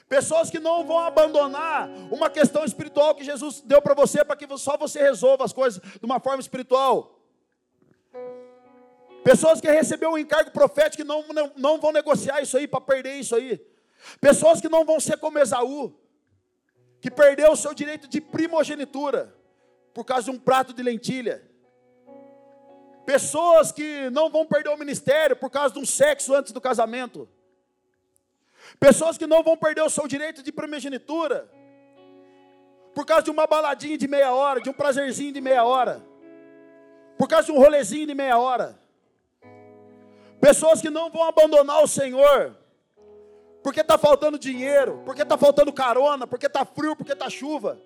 Pessoas que não vão abandonar uma questão espiritual que Jesus deu para você, para que só você resolva as coisas de uma forma espiritual. Pessoas que receberam um encargo profético que não, não, não vão negociar isso aí para perder isso aí. Pessoas que não vão ser como Esaú, que perdeu o seu direito de primogenitura por causa de um prato de lentilha. Pessoas que não vão perder o ministério por causa de um sexo antes do casamento. Pessoas que não vão perder o seu direito de primogenitura por causa de uma baladinha de meia hora, de um prazerzinho de meia hora. Por causa de um rolezinho de meia hora. Pessoas que não vão abandonar o Senhor Porque está faltando dinheiro, porque está faltando carona, porque está frio, porque está chuva.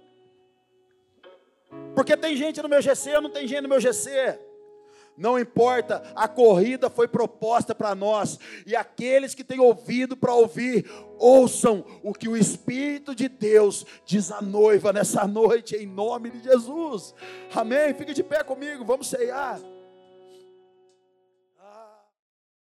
Porque tem gente no meu GC, não tem gente no meu GC. Não importa, a corrida foi proposta para nós, e aqueles que têm ouvido para ouvir, ouçam o que o Espírito de Deus diz à noiva nessa noite, em nome de Jesus. Amém? Fique de pé comigo, vamos ceiar.